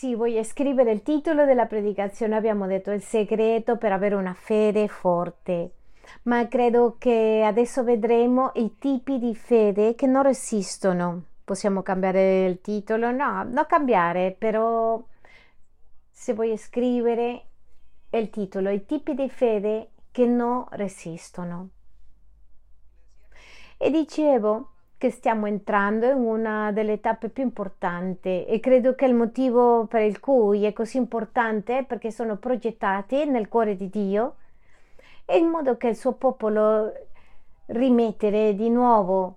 Sì, voglio scrivere il titolo della predicazione, abbiamo detto il segreto per avere una fede forte, ma credo che adesso vedremo i tipi di fede che non resistono. Possiamo cambiare il titolo? No, non cambiare, però se vuoi scrivere il titolo, i tipi di fede che non resistono. E dicevo, che stiamo entrando in una delle tappe più importanti e credo che il motivo per il cui è così importante è perché sono progettati nel cuore di Dio e in modo che il suo popolo rimettere di nuovo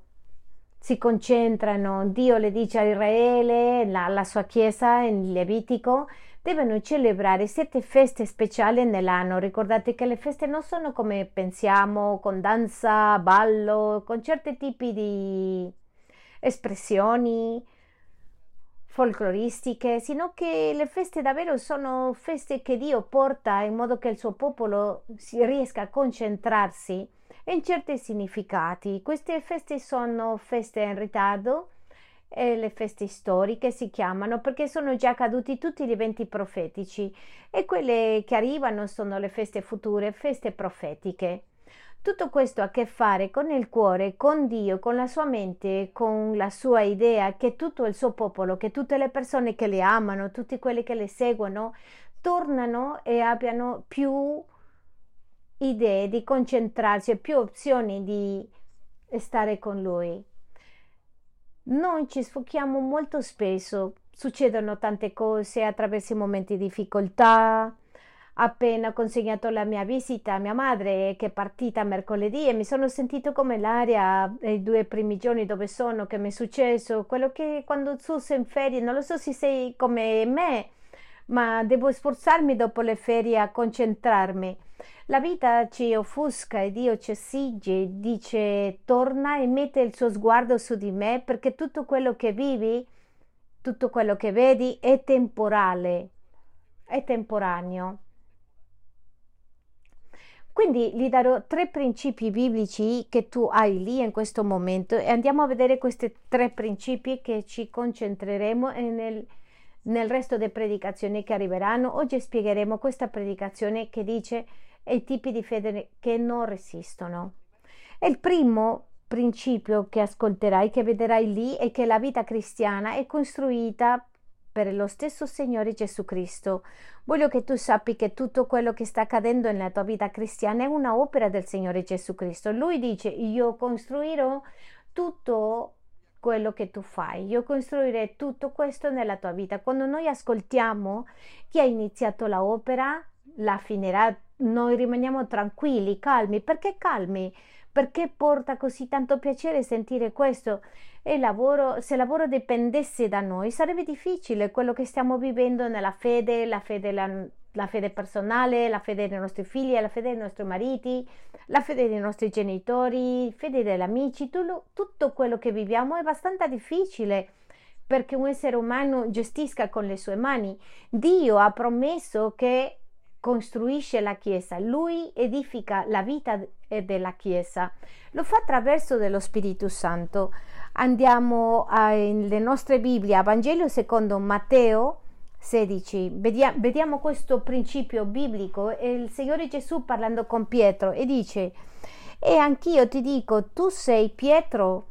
si concentrano, Dio le dice a Israele, la, la sua chiesa in Levitico, devono celebrare sette feste speciali nell'anno. Ricordate che le feste non sono come pensiamo, con danza, ballo, con certi tipi di espressioni folcloristiche, sino che le feste davvero sono feste che Dio porta in modo che il suo popolo riesca a concentrarsi in certi significati. Queste feste sono feste in ritardo, e le feste storiche si chiamano perché sono già caduti tutti gli eventi profetici e quelle che arrivano sono le feste future, feste profetiche. Tutto questo ha a che fare con il cuore, con Dio, con la sua mente, con la sua idea che tutto il suo popolo, che tutte le persone che le amano, tutti quelli che le seguono, tornano e abbiano più idee di concentrarsi, più opzioni di stare con lui. Noi ci sfochiamo molto spesso, succedono tante cose attraverso momenti di difficoltà. Appena consegnato la mia visita a mia madre, che è partita mercoledì, e mi sono sentito come l'aria i due primi giorni dove sono, che mi è successo, quello che quando tu sei in ferie, non lo so se sei come me, ma devo sforzarmi dopo le ferie a concentrarmi. La vita ci offusca e Dio ci esige, dice torna e mette il suo sguardo su di me perché tutto quello che vivi, tutto quello che vedi è temporale, è temporaneo. Quindi gli darò tre principi biblici che tu hai lì in questo momento e andiamo a vedere questi tre principi che ci concentreremo nel, nel resto delle predicazioni che arriveranno. Oggi spiegheremo questa predicazione che dice i tipi di fede che non resistono. Il primo principio che ascolterai, che vedrai lì, è che la vita cristiana è costruita per lo stesso Signore Gesù Cristo. Voglio che tu sappi che tutto quello che sta accadendo nella tua vita cristiana è una opera del Signore Gesù Cristo. Lui dice: Io costruirò tutto quello che tu fai. Io costruirò tutto questo nella tua vita. Quando noi ascoltiamo chi ha iniziato l'opera, la finirà noi rimaniamo tranquilli, calmi. Perché calmi? Perché porta così tanto piacere sentire questo? E lavoro, se il lavoro dipendesse da noi, sarebbe difficile quello che stiamo vivendo nella fede, la fede, la fede personale, la fede dei nostri figli, la fede dei nostri mariti, la fede dei nostri genitori, la fede degli amici, tutto, quello che viviamo è abbastanza difficile perché un essere umano gestisca con le sue mani. Dio ha promesso che costruisce la Chiesa, lui edifica la vita della Chiesa, lo fa attraverso dello Spirito Santo. Andiamo alle nostre Bibbie, a Vangelo secondo Matteo 16, vediamo, vediamo questo principio biblico il Signore Gesù parlando con Pietro e dice, e anch'io ti dico, tu sei Pietro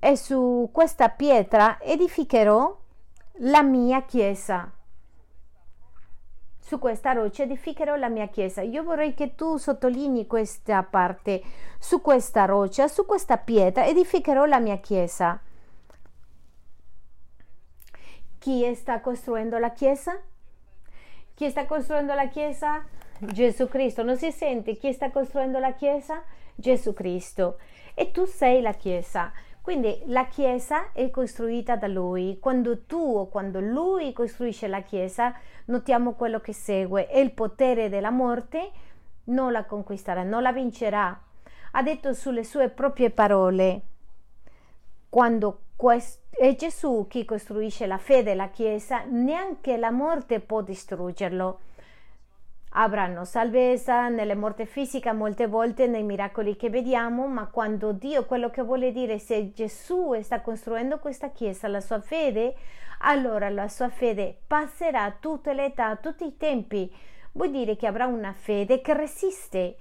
e su questa pietra edificherò la mia Chiesa su questa roccia edificherò la mia chiesa. Io vorrei che tu sottolinei questa parte. Su questa roccia, su questa pietra edificherò la mia chiesa. Chi sta costruendo la chiesa? Chi sta costruendo la chiesa? Gesù Cristo. Non si sente chi sta costruendo la chiesa? Gesù Cristo. E tu sei la chiesa. Quindi la Chiesa è costruita da Lui. Quando tu o quando Lui costruisce la Chiesa, notiamo quello che segue. E il potere della morte non la conquisterà, non la vincerà. Ha detto sulle sue proprie parole, quando è Gesù chi costruisce la fede e la Chiesa, neanche la morte può distruggerlo. avranno salvezza nelle morte fisica molte volte nei miracoli che vediamo, ma quando Dio quello che vuole dire se Gesù sta costruendo questa chiesa, la sua fede, allora la sua fede passerà tutte le età, tutti i tempi. Vuol dire che avrà una fede che resiste.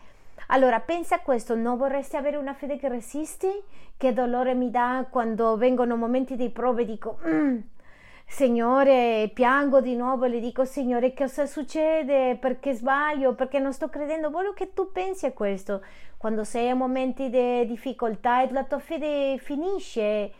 Allora pensa a questo, non vorresti avere una fede che resiste? Che dolore mi dà quando vengono momenti di prove e dico mm, Signore, piango di nuovo e le dico, Signore, cosa succede? Perché sbaglio? Perché non sto credendo? Voglio che tu pensi a questo. Quando sei a momenti di difficoltà e la tua fede finisce,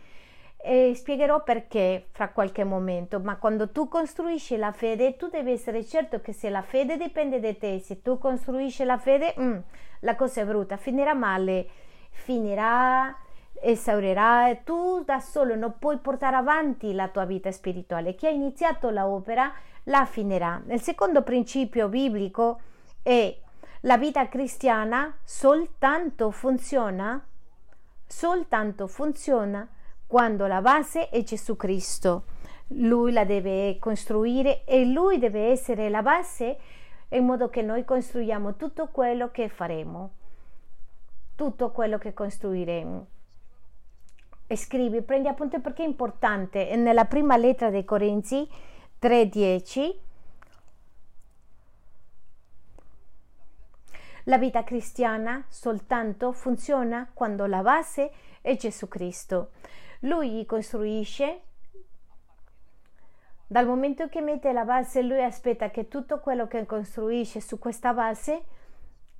e spiegherò perché fra qualche momento, ma quando tu costruisci la fede, tu devi essere certo che se la fede dipende da te, se tu costruisci la fede, mm, la cosa è brutta, finirà male, finirà esaurirà tu da solo non puoi portare avanti la tua vita spirituale. Chi ha iniziato l'opera la finirà. Il secondo principio biblico è la vita cristiana soltanto funziona soltanto funziona quando la base è Gesù Cristo. Lui la deve costruire e lui deve essere la base in modo che noi costruiamo tutto quello che faremo, tutto quello che costruiremo e scrivi, prendi appunto perché è importante. Nella prima lettera dei Corinzi 3:10 La vita cristiana soltanto funziona quando la base è Gesù Cristo. Lui costruisce. Dal momento che mette la base, lui aspetta che tutto quello che costruisce su questa base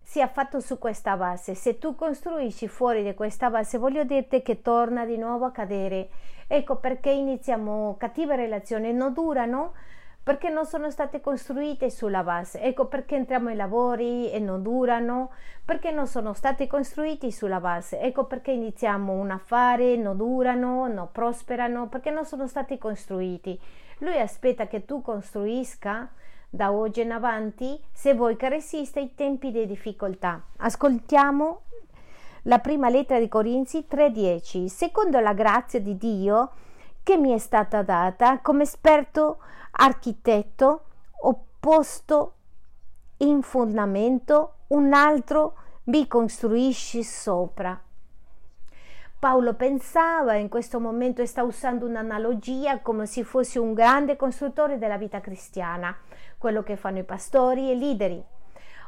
sia fatto su questa base. Se tu costruisci fuori di questa base, voglio dirti che torna di nuovo a cadere. Ecco perché iniziamo cattive relazioni, non durano perché non sono state costruite sulla base. Ecco perché entriamo ai lavori e non durano, perché non sono stati costruiti sulla base. Ecco perché iniziamo un affare, non durano, non prosperano, perché non sono stati costruiti. Lui aspetta che tu costruisca da oggi in avanti se vuoi che resista ai tempi di difficoltà. Ascoltiamo la prima lettera di Corinzi 3:10. Secondo la grazia di Dio che mi è stata data come esperto architetto, ho posto in fondamento, un altro vi costruisci sopra. Paolo pensava in questo momento sta usando un'analogia come se fosse un grande costruttore della vita cristiana quello che fanno i pastori e i leader.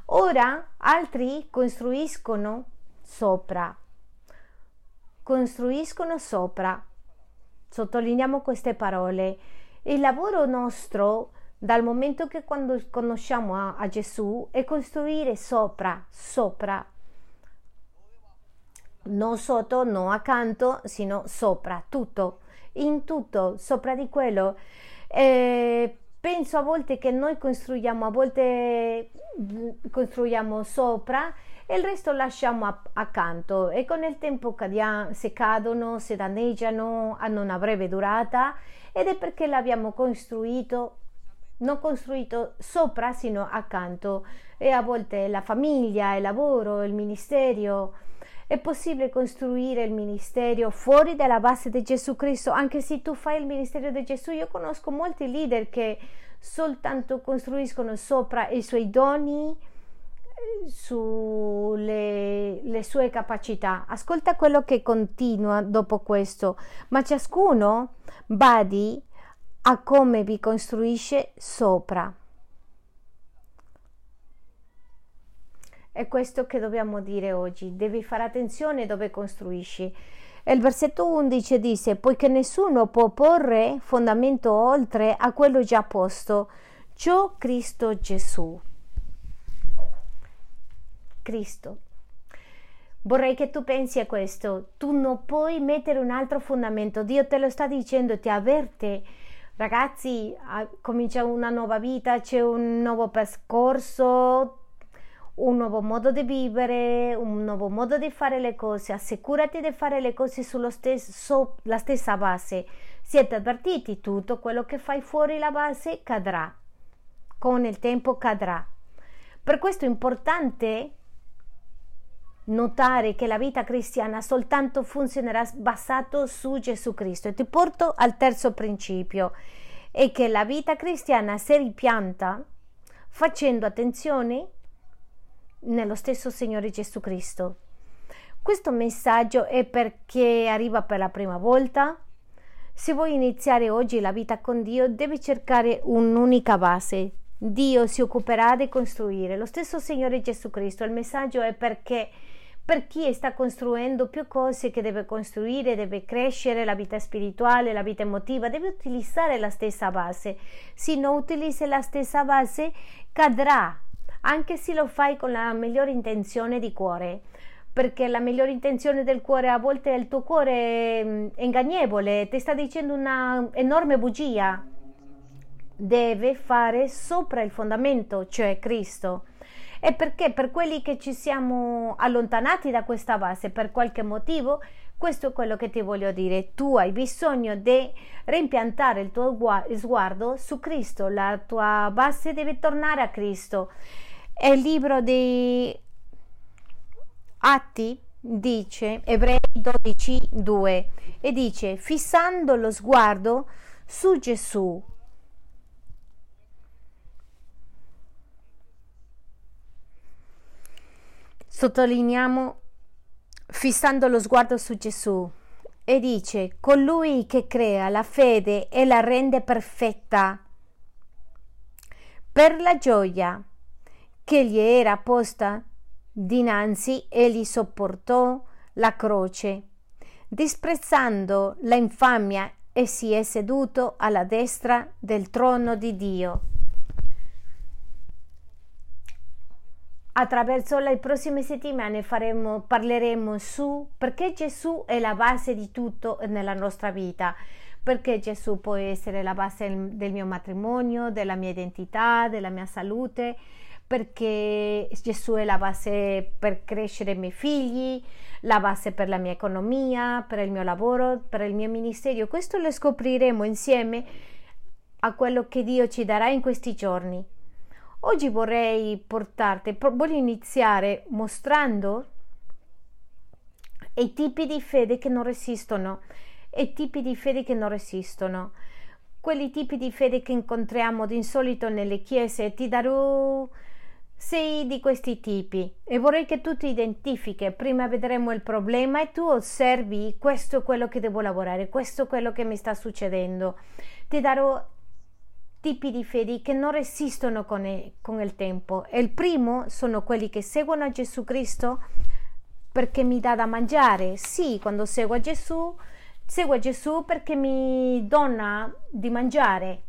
Ora altri costruiscono sopra, costruiscono sopra. Sottolineiamo queste parole. Il lavoro nostro, dal momento che quando conosciamo a, a Gesù, è costruire sopra, sopra. Non sotto, non accanto, sino sopra, tutto, in tutto, sopra di quello. Eh, penso a volte che noi costruiamo, a volte mm, costruiamo sopra e il resto lasciamo accanto. E con il tempo cadiamo, se cadono, se danneggiano, hanno una breve durata. Ed è perché l'abbiamo costruito non costruito sopra sino accanto. E a volte la famiglia, il lavoro, il ministero è possibile costruire il ministero fuori dalla base di Gesù Cristo, anche se tu fai il ministero di Gesù. Io conosco molti leader che soltanto costruiscono sopra i suoi doni, sulle le sue capacità. Ascolta quello che continua dopo questo, ma ciascuno badi a come vi costruisce sopra. È questo che dobbiamo dire oggi. Devi fare attenzione dove costruisci. E il versetto 11 dice: Poiché nessuno può porre fondamento oltre a quello già posto, ciò Cristo Gesù. Cristo. Vorrei che tu pensi a questo. Tu non puoi mettere un altro fondamento. Dio te lo sta dicendo, ti avverte. Ragazzi, comincia una nuova vita, c'è un nuovo percorso, un nuovo modo di vivere, un nuovo modo di fare le cose. Assicurati di fare le cose sulla stesso, stessa base. Siete avvertiti, tutto quello che fai fuori la base cadrà. Con il tempo cadrà. Per questo è importante notare che la vita cristiana soltanto funzionerà basato su Gesù Cristo. E ti porto al terzo principio, è che la vita cristiana si ripianta facendo attenzione nello stesso Signore Gesù Cristo. Questo messaggio è perché arriva per la prima volta. Se vuoi iniziare oggi la vita con Dio, devi cercare un'unica base. Dio si occuperà di costruire. Lo stesso Signore Gesù Cristo. Il messaggio è perché per chi sta costruendo più cose che deve costruire, deve crescere la vita spirituale, la vita emotiva, deve utilizzare la stessa base. Se non utilizzi la stessa base, cadrà, anche se lo fai con la migliore intenzione di cuore perché la migliore intenzione del cuore a volte è il tuo cuore mm, ingannevole, ti sta dicendo una enorme bugia. Deve fare sopra il fondamento, cioè Cristo. E perché per quelli che ci siamo allontanati da questa base per qualche motivo, questo è quello che ti voglio dire. Tu hai bisogno di rimpiantare il tuo sguardo su Cristo, la tua base deve tornare a Cristo. Il libro di Atti dice, Ebrei 12, 2, e dice, fissando lo sguardo su Gesù. Sottolineiamo fissando lo sguardo su Gesù e dice colui che crea la fede e la rende perfetta per la gioia che gli era posta Dinanzi egli sopportò la croce, disprezzando la infamia e si è seduto alla destra del trono di Dio. Attraverso le prossime settimane faremo, parleremo su perché Gesù è la base di tutto nella nostra vita, perché Gesù può essere la base del mio matrimonio, della mia identità, della mia salute, perché Gesù è la base per crescere i miei figli, la base per la mia economia, per il mio lavoro, per il mio ministero. Questo lo scopriremo insieme a quello che Dio ci darà in questi giorni. Oggi vorrei portarti, voglio iniziare mostrando i tipi di fede che non resistono, i tipi di fede che non resistono. Quelli tipi di fede che incontriamo di insolito nelle chiese, ti darò sei di questi tipi e vorrei che tu ti identifichi. Prima vedremo il problema e tu osservi questo è quello che devo lavorare, questo è quello che mi sta succedendo. Ti darò tipi di fedi che non resistono con il, tempo. Il primo sono quelli che seguono Gesù Cristo perché mi dà da mangiare. Sì, quando seguo Gesù, seguo Gesù perché mi dona di mangiare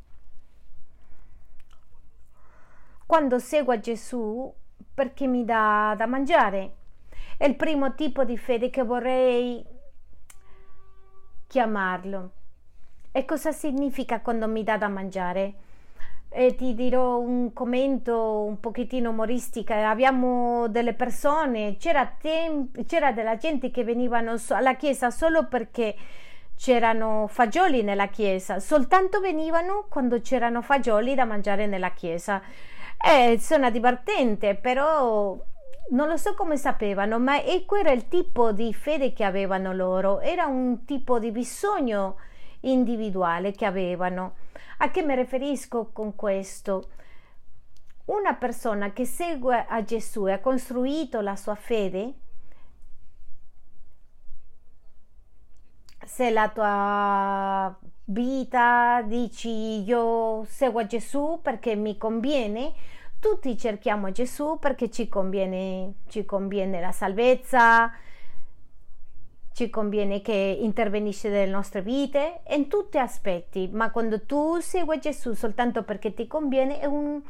quando seguo Gesù perché mi dà da mangiare. È il primo tipo di fede che vorrei chiamarlo. E cosa significa quando mi dà da mangiare? E ti dirò un commento un pochettino umoristico. Abbiamo delle persone, c'era, tem- c'era della gente che venivano alla chiesa solo perché c'erano fagioli nella chiesa, soltanto venivano quando c'erano fagioli da mangiare nella chiesa. Eh, suona divertente, però non lo so come sapevano, ma ecco era il tipo di fede che avevano loro, era un tipo di bisogno individuale che avevano. A che mi riferisco con questo? Una persona che segue a Gesù e ha costruito la sua fede, se la tua vita dici io seguo Gesù perché mi conviene, tutti cerchiamo Gesù perché ci conviene, ci conviene la salvezza, ci conviene che intervenisce nelle nostre vite in tutti gli aspetti, ma quando tu segui Gesù soltanto perché ti conviene è un,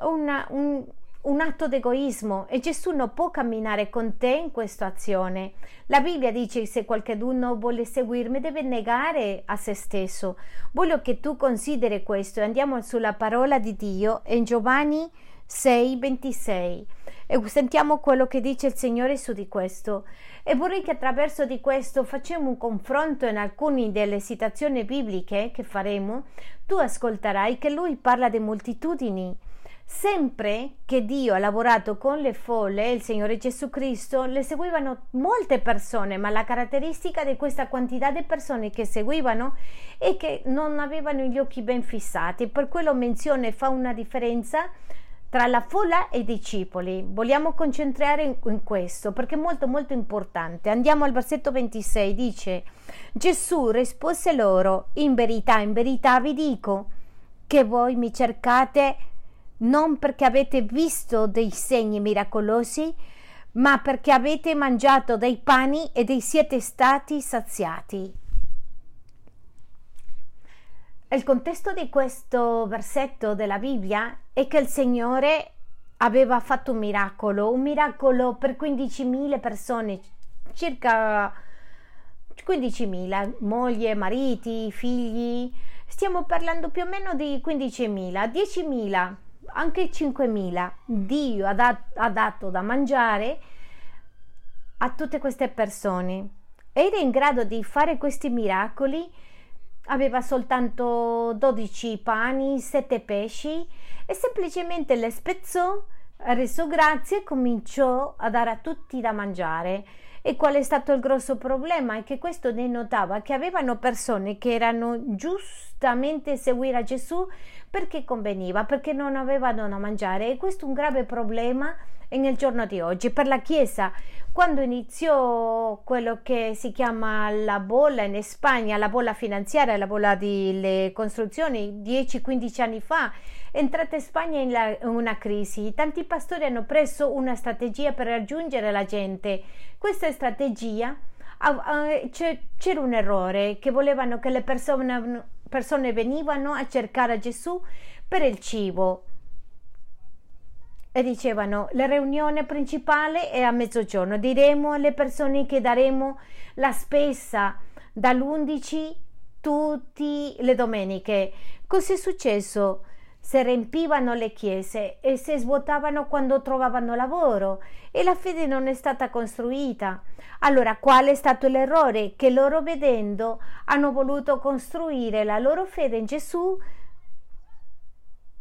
una, un, un atto d'egoismo e Gesù non può camminare con te in questa azione. La Bibbia dice che se qualcuno vuole seguirmi deve negare a se stesso. Voglio che tu consideri questo. Andiamo sulla parola di Dio in Giovanni 6, 26 e sentiamo quello che dice il Signore su di questo. E vorrei che attraverso di questo facciamo un confronto in alcune delle citazioni bibliche che faremo. Tu ascolterai che lui parla di moltitudini Sempre che Dio ha lavorato con le folle, il Signore Gesù Cristo, le seguivano molte persone, ma la caratteristica di questa quantità di persone che seguivano è che non avevano gli occhi ben fissati. Per quello menzione fa una differenza tra la folla e i discepoli. Vogliamo concentrare in, in, questo perché è molto molto importante. Andiamo al versetto 26, dice Gesù rispose loro, in verità, in verità vi dico che voi mi cercate non perché avete visto dei segni miracolosi, ma perché avete mangiato dei pani e dei siete stati saziati. Il contesto di questo versetto della Bibbia è che il Signore aveva fatto un miracolo, un miracolo per 15.000 persone, circa 15.000, moglie, mariti, figli, stiamo parlando più o meno di 15.000, 10.000 anche 5.000. Dio ha, dat- ha dato da mangiare a tutte queste persone. Era in grado di fare questi miracoli. Aveva soltanto 12 pani, 7 pesci e semplicemente le spezzò, reso grazie e cominciò a dare a tutti da mangiare. E qual è stato il grosso problema? È che questo denotava che avevano persone che erano giustamente seguire a Gesù perché conveniva, perché non avevano da mangiare e questo è un grave problema nel giorno di oggi per la Chiesa. Quando iniziò quello che si chiama la bolla in Spagna, la bolla finanziaria, la bolla delle costruzioni, 10-15 anni fa, è entrata in Spagna in, la, in una crisi. Tanti pastori hanno preso una strategia per raggiungere la gente. Questa strategia c'era un errore che volevano che le persone, persone venivano a cercare Gesù per il cibo. E dicevano la riunione principale è a mezzogiorno. Diremo alle persone che daremo la spesa dall'11 tutte le domeniche. Cos'è successo si riempivano le chiese e si svuotavano quando trovavano lavoro e la fede non è stata costruita. Allora, qual è stato l'errore? Che loro vedendo hanno voluto costruire la loro fede in Gesù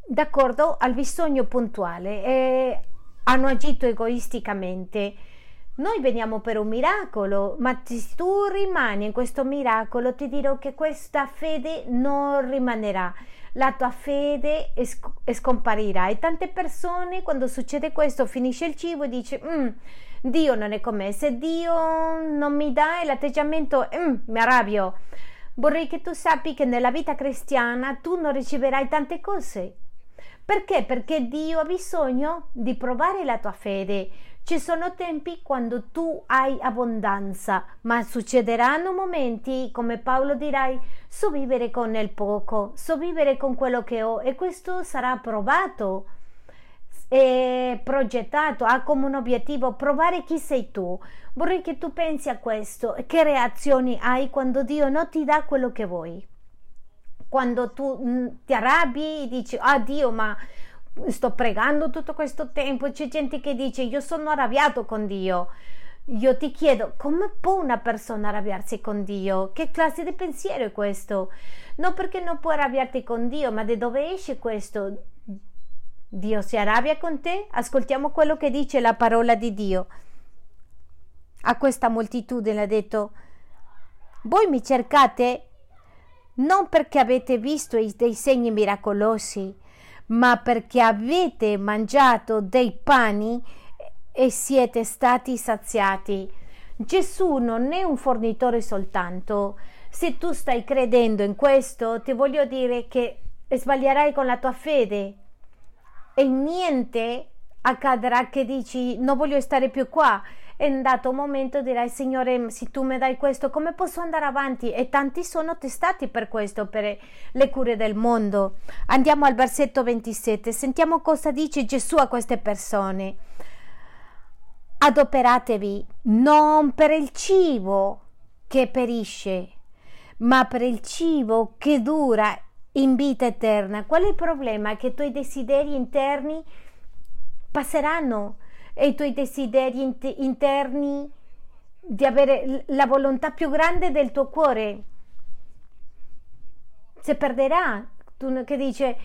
d'accordo al bisogno puntuale e hanno agito egoisticamente. Noi veniamo per un miracolo, ma se tu rimani in questo miracolo ti dirò che questa fede non rimanerà la tua fede scomparirà. E tante persone, quando succede questo, finisce il cibo e dice: mm, Dio non è con me. Se Dio non mi dà l'atteggiamento, mm, mi arrabbio. Vorrei che tu sappi che nella vita cristiana tu non riceverai tante cose. Perché? Perché Dio ha bisogno di provare la tua fede. Ci sono tempi quando tu hai abbondanza, ma succederanno momenti, come Paolo dirai, so vivere con il poco, so vivere con quello che ho e questo sarà provato e progettato, ha come un obiettivo provare chi sei tu. Vorrei che tu pensi a questo, che reazioni hai quando Dio non ti dà quello che vuoi. Quando tu mm, ti arrabbi e dici, ah Dio, ma sto pregando tutto questo tempo, c'è gente che dice io sono arrabbiato con Dio. Io ti chiedo, come può una persona arrabbiarsi con Dio? Che classe di pensiero è questo? Non perché non puoi arrabbiarti con Dio, ma da dove esce questo? Dio si arrabbia con te? Ascoltiamo quello che dice la parola di Dio. A questa moltitudine ha detto, voi mi cercate non perché avete visto dei segni miracolosi, ma perché avete mangiato dei pani e siete stati saziati. Gesù non è un fornitore soltanto. Se tu stai credendo in questo, ti voglio dire che sbaglierai con la tua fede e niente accadrà che dici non voglio stare più qua e in dato momento dirai Signore se tu mi dai questo come posso andare avanti? E tanti sono testati per questo per le cure del mondo. Andiamo al versetto 27 sentiamo cosa dice Gesù a queste persone. Adoperatevi non per il cibo che perisce ma per il cibo che dura in vita eterna. Qual è il problema? che i tuoi desideri interni passeranno e i tuoi desideri interni di avere la volontà più grande del tuo cuore. Si perderà. Tu che dice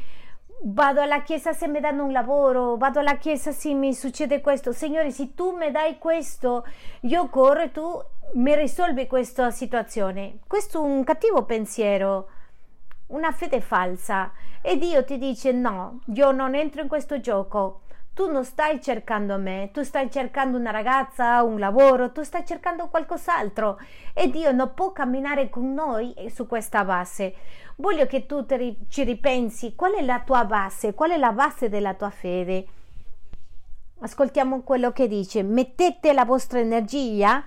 vado alla chiesa se mi danno un lavoro, vado alla chiesa se mi succede questo. Signore, se tu mi dai questo, io corro e tu mi risolvi questa situazione. Questo è un cattivo pensiero, una fede falsa. E Dio ti dice no, io non entro in questo gioco. Tu non stai cercando me, tu stai cercando una ragazza, un lavoro, tu stai cercando qualcos'altro e Dio non può camminare con noi su questa base. Voglio che tu ri- ci ripensi qual è la tua base, qual è la base della tua fede. Ascoltiamo quello che dice, mettete la vostra energia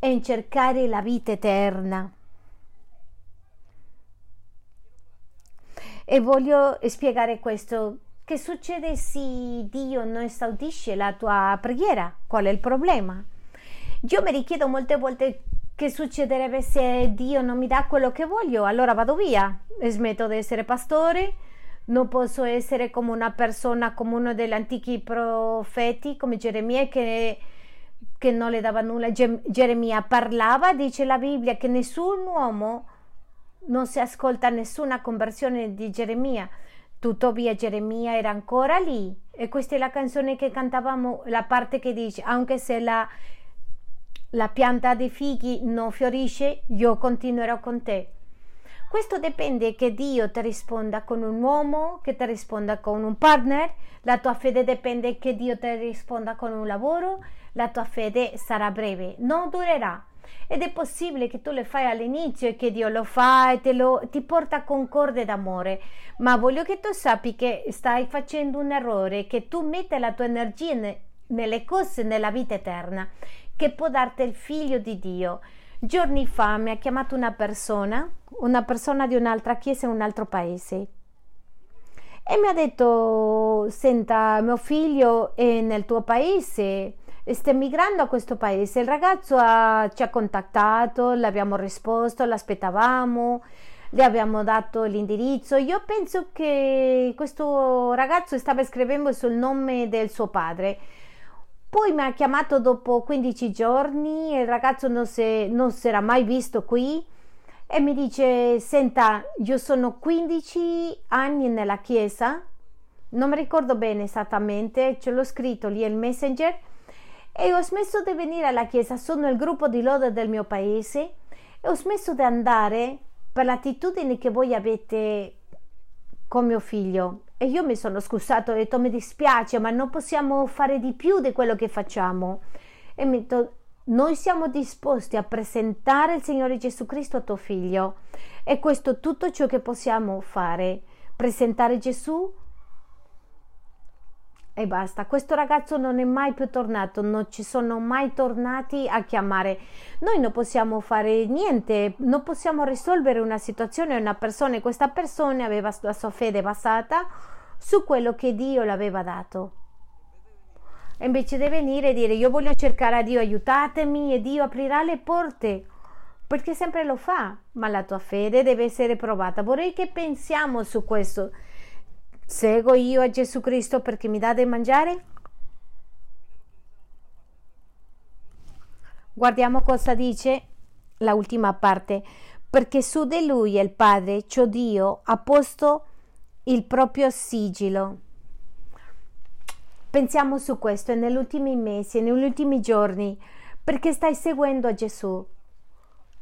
in cercare la vita eterna. E voglio spiegare questo che succede se Dio non esaudisce la tua preghiera? Qual è il problema? Io mi richiedo molte volte che succederebbe se Dio non mi dà quello che voglio, allora vado via, smetto di essere pastore, non posso essere come una persona, come uno degli antichi profeti, come Geremia che, che non le dava nulla. Geremia parlava, dice la Bibbia, che nessun uomo non si ascolta nessuna conversione di Geremia Tuttavia Geremia era ancora lì. E questa è la canzone che cantavamo, la parte che dice, anche se la, la pianta di fighi non fiorisce, io continuerò con te. Questo dipende che Dio ti risponda con un uomo, che ti risponda con un partner, la tua fede dipende che Dio ti risponda con un lavoro, la tua fede sarà breve, non durerà ed è possibile che tu le fai all'inizio e che Dio lo fa e lo, ti porta con corde d'amore, ma voglio che tu sappi che stai facendo un errore, che tu metti la tua energia ne, nelle cose nella vita eterna, che può darti il figlio di Dio. Giorni fa mi ha chiamato una persona, una persona di un'altra chiesa in un altro paese e mi ha detto senta mio figlio è nel tuo paese sta migrando a questo paese. Il ragazzo ha, ci ha contattato, le abbiamo risposto, l'aspettavamo, le abbiamo dato l'indirizzo. Io penso che questo ragazzo stava scrivendo sul nome del suo padre. Poi mi ha chiamato dopo 15 giorni, il ragazzo non si, non si era mai visto qui e mi dice, senta, io sono 15 anni nella chiesa, non mi ricordo bene esattamente, ce l'ho scritto lì il messenger, e ho smesso di venire alla chiesa, sono il gruppo di lode del mio paese e ho smesso di andare per l'attitudine che voi avete con mio figlio. E io mi sono scusato, ho detto mi dispiace, ma non possiamo fare di più di quello che facciamo. E mi detto, noi siamo disposti a presentare il Signore Gesù Cristo a tuo figlio. E questo è tutto ciò che possiamo fare. Presentare Gesù e basta. Questo ragazzo non è mai più tornato, non ci sono mai tornati a chiamare. Noi non possiamo fare niente, non possiamo risolvere una situazione, una persona e questa persona aveva la sua fede basata su quello che Dio le aveva dato. E invece di venire e dire io voglio cercare a Dio, aiutatemi e Dio aprirà le porte perché sempre lo fa, ma la tua fede deve essere provata. Vorrei che pensiamo su questo. Seguo io a Gesù Cristo perché mi dà da mangiare? Guardiamo cosa dice la ultima parte. Perché su di lui il Padre, cioè Dio, ha posto il proprio sigillo. Pensiamo su questo negli ultimi mesi, negli ultimi giorni, perché stai seguendo Gesù.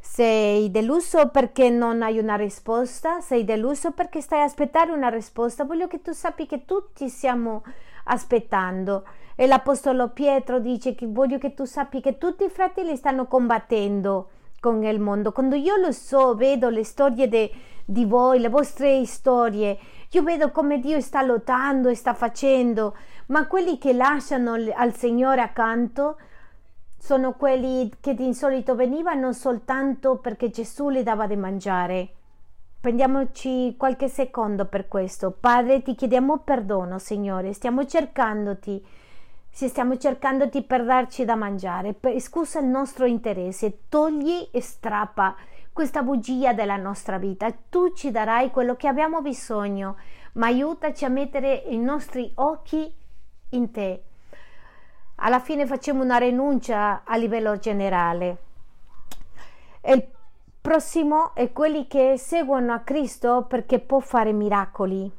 Sei deluso perché non hai una risposta? Sei deluso perché stai aspettando una risposta? Voglio che tu sappi che tutti stiamo aspettando. E l'Apostolo Pietro dice che voglio che tu sappi che tutti i fratelli stanno combattendo con il mondo. Quando io lo so, vedo le storie de, di voi, le vostre storie, io vedo come Dio sta lottando e sta facendo, ma quelli che lasciano al Signore accanto sono quelli che di solito venivano soltanto perché Gesù le dava da mangiare. Prendiamoci qualche secondo per questo. Padre, ti chiediamo perdono, Signore, stiamo cercandoti. Se stiamo cercandoti per darci da mangiare, per, scusa il nostro interesse, togli e strappa questa bugia della nostra vita. Tu ci darai quello che abbiamo bisogno, ma aiutaci a mettere i nostri occhi in te alla fine facciamo una rinuncia a livello generale. Il prossimo è quelli che seguono a Cristo perché può fare miracoli.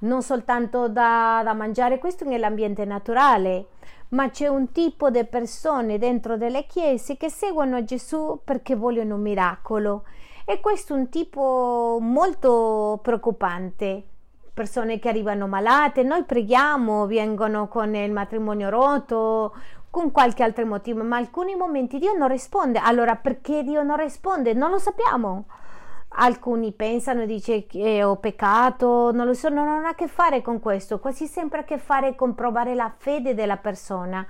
non soltanto da, da mangiare, questo nell'ambiente naturale, ma c'è un tipo di persone dentro delle chiese che seguono Gesù perché vogliono un miracolo e questo è un tipo molto preoccupante. Persone che arrivano malate, noi preghiamo, vengono con il matrimonio rotto, con qualche altro motivo, ma alcuni momenti Dio non risponde. Allora perché Dio non risponde? Non lo sappiamo. Alcuni pensano, dice che ho peccato, non lo so, non ha a che fare con questo, quasi sempre a che fare con provare la fede della persona.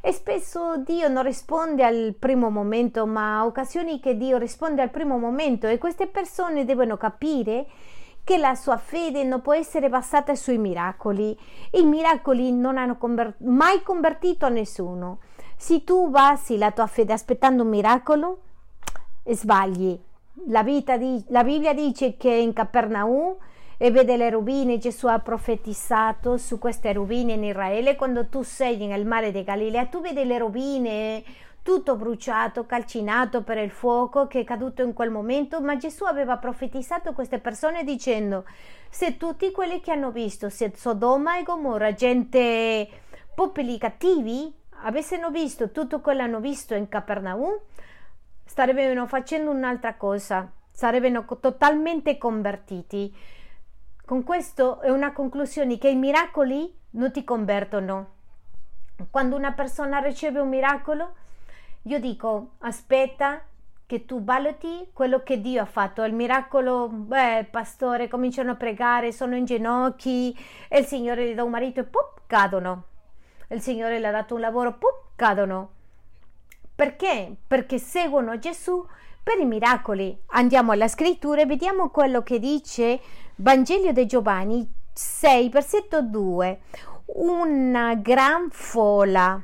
E spesso Dio non risponde al primo momento, ma occasioni che Dio risponde al primo momento e queste persone devono capire che la sua fede non può essere basata sui miracoli. I miracoli non hanno convert- mai convertito nessuno. Se tu basi la tua fede aspettando un miracolo, sbagli la, di, la Bibbia dice che in Capernaum e vede le rovine, Gesù ha profetizzato su queste rovine in Israele. Quando tu sei nel mare di Galilea, tu vedi le rovine, tutto bruciato, calcinato per il fuoco che è caduto in quel momento, ma Gesù aveva profetizzato queste persone dicendo: Se tutti quelli che hanno visto, se Sodoma e Gomorra, gente popoli cattivi, avessero visto tutto quello che hanno visto in Capernaum, starebbero facendo un'altra cosa, sarebbero totalmente convertiti. Con questo è una conclusione che i miracoli non ti convertono. Quando una persona riceve un miracolo, io dico aspetta che tu valuti quello che Dio ha fatto. Il miracolo, beh, pastore, cominciano a pregare, sono in ginocchi e il Signore gli dà un marito e pum, cadono. Il Signore le ha dato un lavoro, pum, cadono. Perché? Perché seguono Gesù per i miracoli. Andiamo alla scrittura e vediamo quello che dice Vangelo di Giovanni 6, versetto 2. Una gran folla.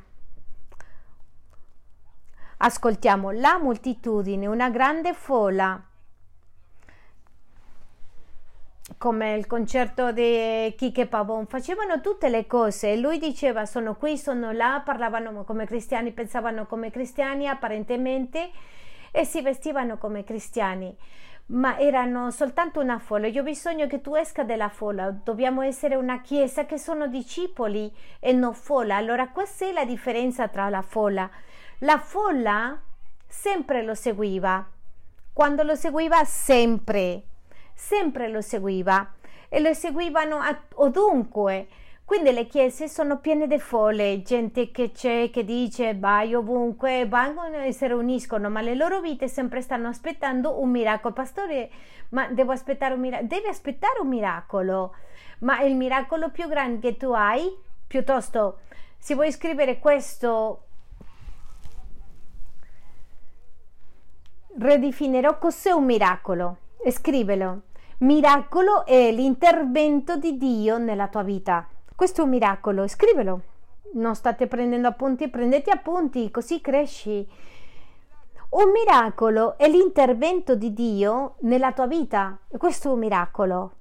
Ascoltiamo la moltitudine, una grande folla come il concerto di Kike Pavon, facevano tutte le cose. Lui diceva sono qui, sono là, parlavano come cristiani, pensavano come cristiani apparentemente e si vestivano come cristiani, ma erano soltanto una folla. Io ho bisogno che tu esca dalla folla, dobbiamo essere una chiesa che sono discepoli e non folla. Allora questa è la differenza tra la folla. La folla sempre lo seguiva, quando lo seguiva sempre sempre lo seguiva e lo seguivano a, ovunque. Quindi le chiese sono piene di folle, gente che c'è, che dice vai ovunque, vanno e si riuniscono, ma le loro vite sempre stanno aspettando un miracolo. Pastore, ma devo aspettare un miracolo? Devi aspettare un miracolo, ma il miracolo più grande che tu hai, piuttosto, se vuoi scrivere questo, ridefinirò cos'è un miracolo scrivelo. Miracolo è l'intervento di Dio nella tua vita. Questo è un miracolo, scrivelo. Non state prendendo appunti, prendete appunti, così cresci. Un miracolo è l'intervento di Dio nella tua vita. Questo è un miracolo.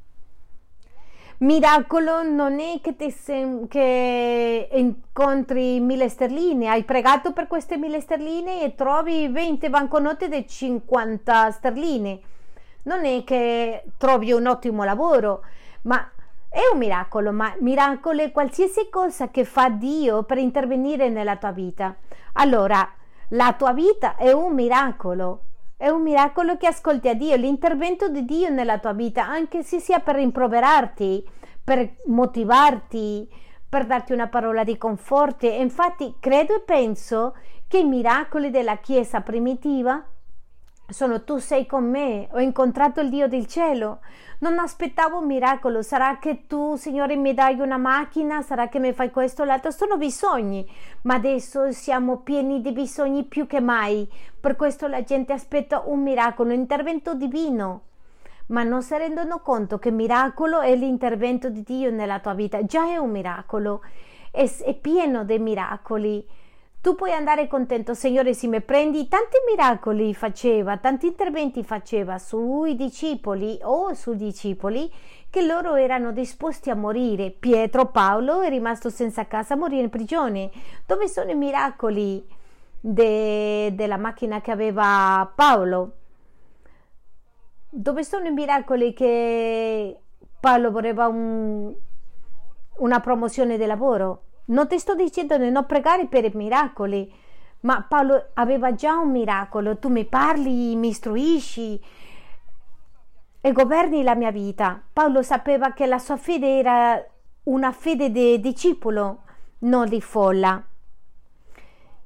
Miracolo non è che, ti sem- che incontri mille sterline, hai pregato per queste mille sterline e trovi 20 banconote di 50 sterline non è che trovi un ottimo lavoro, ma è un miracolo, ma miracolo è qualsiasi cosa che fa Dio per intervenire nella tua vita. Allora, la tua vita è un miracolo. È un miracolo che ascolti a Dio, l'intervento di Dio nella tua vita, anche se sia per rimproverarti, per motivarti, per darti una parola di conforto. Infatti credo e penso che i miracoli della Chiesa primitiva sono tu sei con me, ho incontrato il Dio del cielo. Non aspettavo un miracolo, sarà che tu, Signore, mi dai una macchina, sarà che mi fai questo o l'altro, sono bisogni, ma adesso siamo pieni di bisogni più che mai. Per questo la gente aspetta un miracolo, un intervento divino, ma non si rendono conto che miracolo è l'intervento di Dio nella tua vita, già è un miracolo, è, è pieno di miracoli tu puoi andare contento, Signore, se mi prendi tanti miracoli faceva, tanti interventi faceva sui discepoli o sui discepoli che loro erano disposti a morire. Pietro, Paolo è rimasto senza casa, morì in prigione. Dove sono i miracoli de, della macchina che aveva Paolo? Dove sono i miracoli che Paolo voleva un, una promozione di lavoro. Non ti sto dicendo di non pregare per i miracoli, ma Paolo aveva già un miracolo. Tu mi parli, mi istruisci e governi la mia vita. Paolo sapeva che la sua fede era una fede di discepolo, non di folla.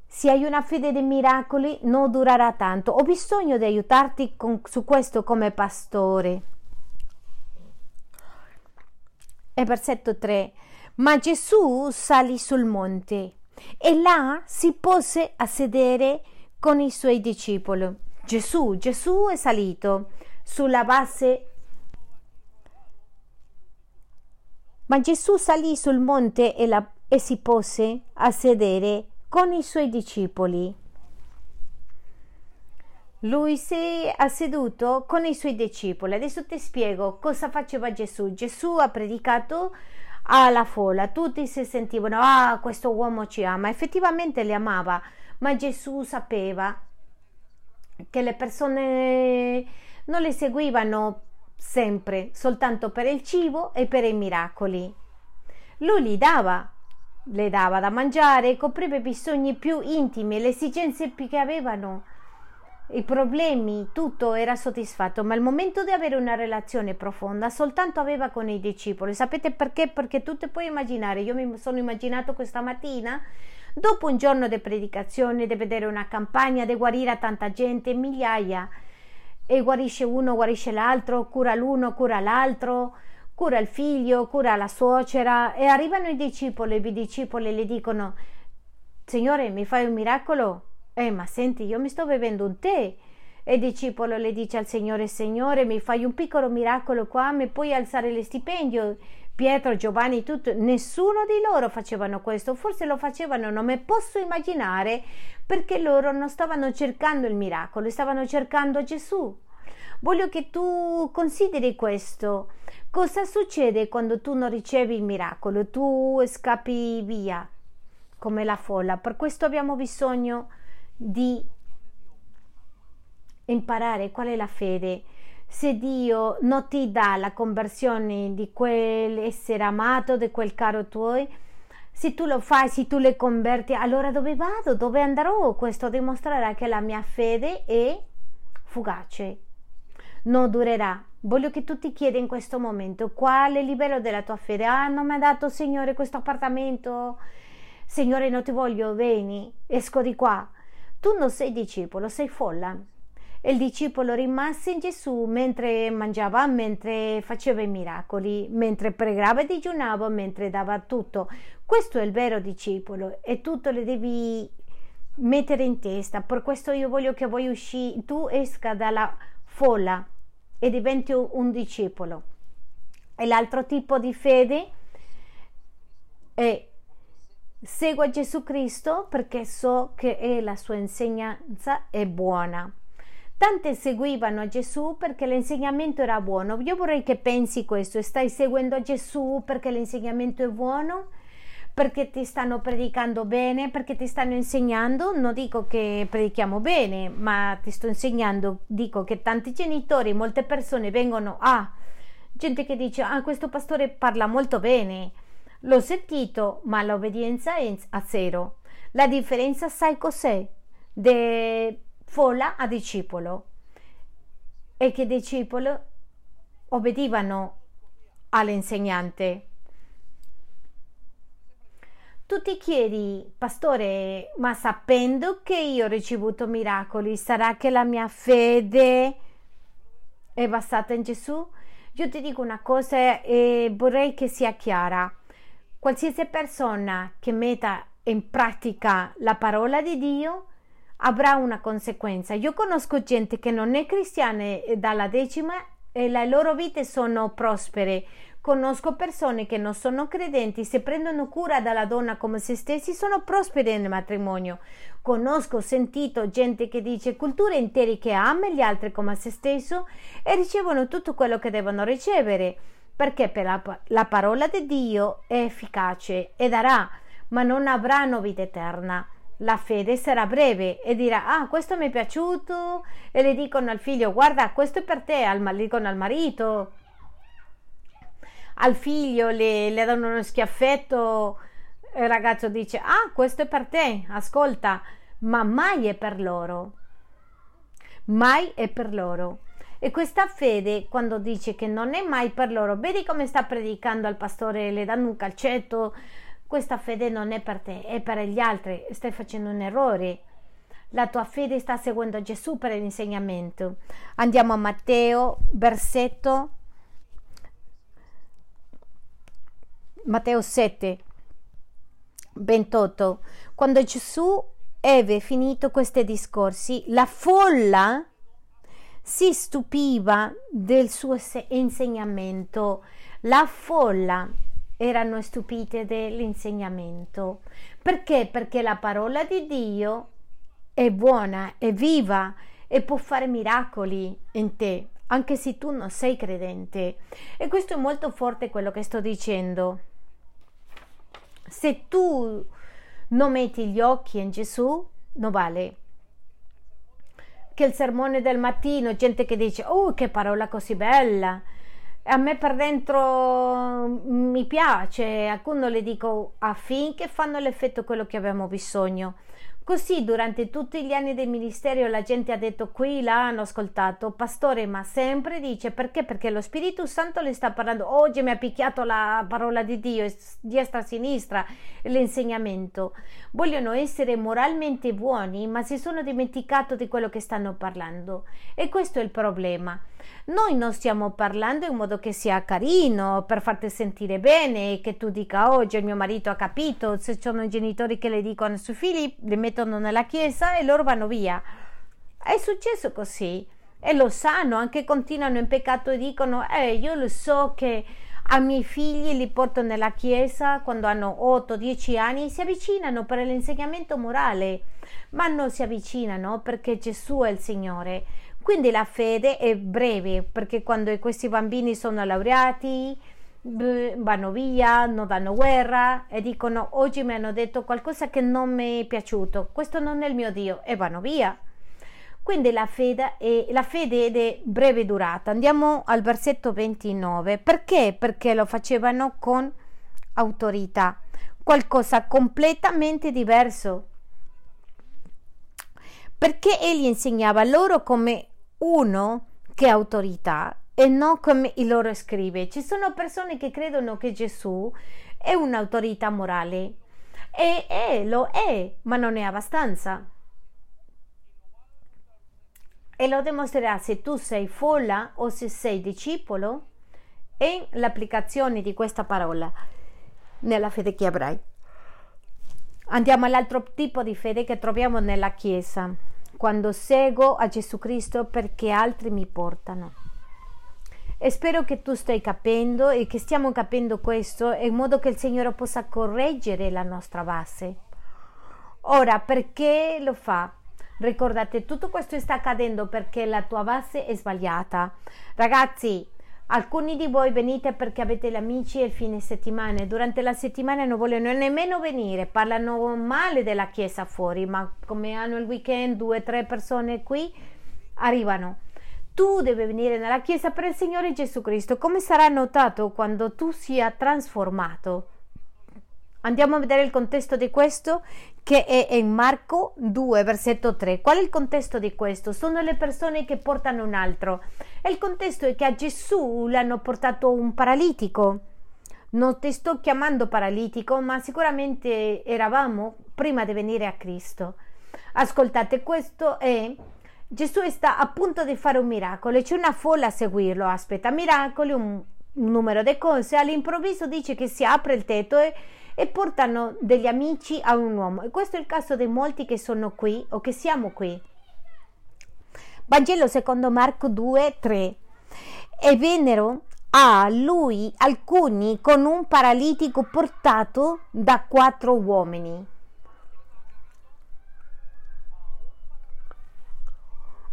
Se hai una fede di miracoli, non durerà tanto. Ho bisogno di aiutarti con, su questo come pastore. E versetto 3. Ma Gesù salì sul monte e là si pose a sedere con i suoi discepoli. Gesù, Gesù è salito sulla base Ma Gesù salì sul monte e, la, e, si pose a sedere con i suoi discepoli. Lui si è seduto con i suoi discepoli. Adesso ti spiego cosa faceva Gesù. Gesù ha predicato alla folla, tutti si sentivano, ah, questo uomo ci ama, effettivamente li amava, ma Gesù sapeva che le persone non le seguivano sempre soltanto per il cibo e per i miracoli. Lui li dava, le dava da mangiare, copriva i bisogni più intimi, le esigenze che avevano i problemi, tutto era soddisfatto, ma il momento di avere una relazione profonda soltanto aveva con i discepoli. Sapete perché? Perché tu ti puoi immaginare, io mi sono immaginato questa mattina, dopo un giorno di predicazione, di vedere una campagna, di guarire tanta gente, migliaia, e guarisce uno, guarisce l'altro, cura l'uno, cura l'altro, cura il figlio, cura la suocera, e arrivano i discepoli, i discepoli le dicono, Signore, mi fai un miracolo? Eh, ma senti, io mi sto bevendo un tè. E il discepolo le dice al Signore, Signore, mi fai un piccolo miracolo qua, mi puoi alzare lo stipendio? Pietro, Giovanni, tutto, nessuno di loro facevano questo, forse lo facevano, non mi posso immaginare perché loro non stavano cercando il miracolo, stavano cercando Gesù. Voglio che tu consideri questo. Cosa succede quando tu non ricevi il miracolo? Tu scappi via come la folla. Per questo abbiamo bisogno di imparare qual è la fede. Se Dio non ti dà la conversione di quell'essere amato, di quel caro tuo, se tu lo fai, se tu le converti, allora dove vado? Dove andrò? Questo dimostrerà che la mia fede è fugace, non durerà. Voglio che tu ti chieda in questo momento qual è il livello della tua fede. Ah, non mi ha dato Signore questo appartamento. Signore, non ti voglio, vieni, esco di qua. Tu non sei discepolo, sei folla. il discepolo rimase in Gesù mentre mangiava, mentre faceva i miracoli, mentre pregava e digiunava, mentre dava tutto. Questo è il vero discepolo e tutto le devi mettere in testa. Per questo io voglio che voi usci, tu esca dalla folla e diventi un discepolo. E l'altro tipo di fede è Seguo Gesù Cristo perché so che la sua insegnanza è buona. Tante seguivano Gesù perché l'insegnamento era buono. Io vorrei che pensi questo, stai seguendo Gesù perché l'insegnamento è buono? Perché ti stanno predicando bene, perché ti stanno insegnando? Non dico che predichiamo bene, ma ti sto insegnando, dico che tanti genitori, molte persone vengono a gente che dice "Ah, questo pastore parla molto bene". L'ho sentito, ma l'obbedienza è a zero. La differenza sai cos'è? De folla a discepolo. E che discepolo obbedivano all'insegnante. Tu ti chiedi, pastore, ma sapendo che io ho ricevuto miracoli, sarà che la mia fede è basata in Gesù? Io ti dico una cosa e vorrei che sia chiara. Qualsiasi persona che metta in pratica la parola di Dio avrà una conseguenza. Io conosco gente che non è cristiana dalla decima e le loro vite sono prospere. Conosco persone che non sono credenti, se prendono cura della donna come se stessi, sono prospere nel matrimonio. Conosco, ho sentito gente che dice culture intere che ama gli altri come se stesso e ricevono tutto quello che devono ricevere perché per la, la parola di Dio è efficace e darà, ma non avranno vita eterna. La fede sarà breve e dirà: Ah, questo mi è piaciuto. E le dicono al figlio: Guarda, questo è per te. Al, dicono al marito. al figlio le, le danno uno schiaffetto, il ragazzo dice, ah, questo è per te, ascolta, ma mai è per loro. Mai è per loro. E questa fede, quando dice che non è mai per loro, vedi come sta predicando al pastore, le danno un calcetto, questa fede non è per te, è per gli altri, stai facendo un errore. La tua fede sta seguendo Gesù per l'insegnamento. Andiamo a Matteo, versetto Matteo 7, 28. Quando Gesù ebbe finito questi discorsi, la folla si stupiva del suo insegnamento. La folla erano stupite dell'insegnamento. Perché? Perché la parola di Dio è buona, è viva e può fare miracoli in te, anche se tu non sei credente. E questo è molto forte quello che sto dicendo. Se tu non metti gli occhi in Gesù, non vale. Che il sermone del mattino, gente che dice, oh che parola così bella, a me per dentro mi piace, a alcuni le dico affinché fanno l'effetto quello che abbiamo bisogno. Così durante tutti gli anni del ministero la gente ha detto qui, là, hanno ascoltato, pastore, ma sempre dice perché? Perché lo Spirito Santo le sta parlando, oggi mi ha picchiato la parola di Dio, destra, sinistra, l'insegnamento. Vogliono essere moralmente buoni, ma si sono dimenticati di quello che stanno parlando. E questo è il problema. Noi non stiamo parlando in modo che sia carino, per farti sentire bene, che tu dica oggi il mio marito ha capito, se sono i genitori che le dicono suoi figli, li mettono nella chiesa e loro vanno via. È successo così e lo sanno, anche continuano in peccato e dicono, eh, io lo so che a miei figli li porto nella chiesa quando hanno 8-10 anni, si avvicinano per l'insegnamento morale, ma non si avvicinano perché Gesù è il Signore. Quindi la fede è breve perché quando questi bambini sono laureati vanno via, non danno guerra e dicono oggi mi hanno detto qualcosa che non mi è piaciuto, questo non è il mio Dio e vanno via. Quindi la fede, è, la fede è di breve durata. Andiamo al versetto 29. Perché? Perché lo facevano con autorità, qualcosa completamente diverso. Perché egli insegnava loro come uno che ha autorità e non come il loro scrive. Ci sono persone che credono che Gesù è un'autorità morale e è, lo è, ma non è abbastanza. E lo dimostrerà se tu sei folla o se sei discepolo e l'applicazione di questa parola nella fede che avrai. Andiamo all'altro tipo di fede che troviamo nella Chiesa quando seguo a Gesù Cristo perché altri mi portano. E spero che tu stai capendo e che stiamo capendo questo in modo che il Signore possa correggere la nostra base. Ora, perché lo fa? Ricordate, tutto questo sta accadendo perché la tua base è sbagliata. Ragazzi, Alcuni di voi venite perché avete gli amici il fine settimana e durante la settimana non vogliono nemmeno venire, parlano male della chiesa fuori, ma come hanno il weekend due o tre persone qui, arrivano. Tu devi venire nella chiesa per il Signore Gesù Cristo. Come sarà notato quando tu sia trasformato? Andiamo a vedere il contesto di questo che è in Marco 2, versetto 3. Qual è il contesto di questo? Sono le persone che portano un altro. Il contesto è che a Gesù l'hanno portato un paralitico. Non ti sto chiamando paralitico, ma sicuramente eravamo prima di venire a Cristo. Ascoltate, questo è Gesù sta a punto di fare un miracolo e c'è una folla a seguirlo, aspetta miracoli, un, numero di cose, all'improvviso dice che si apre il tetto e e portano degli amici a un uomo. E questo è il caso di molti che sono qui o che siamo qui. Vangelo secondo Marco 2, 3. E vennero a lui alcuni con un paralitico portato da quattro uomini.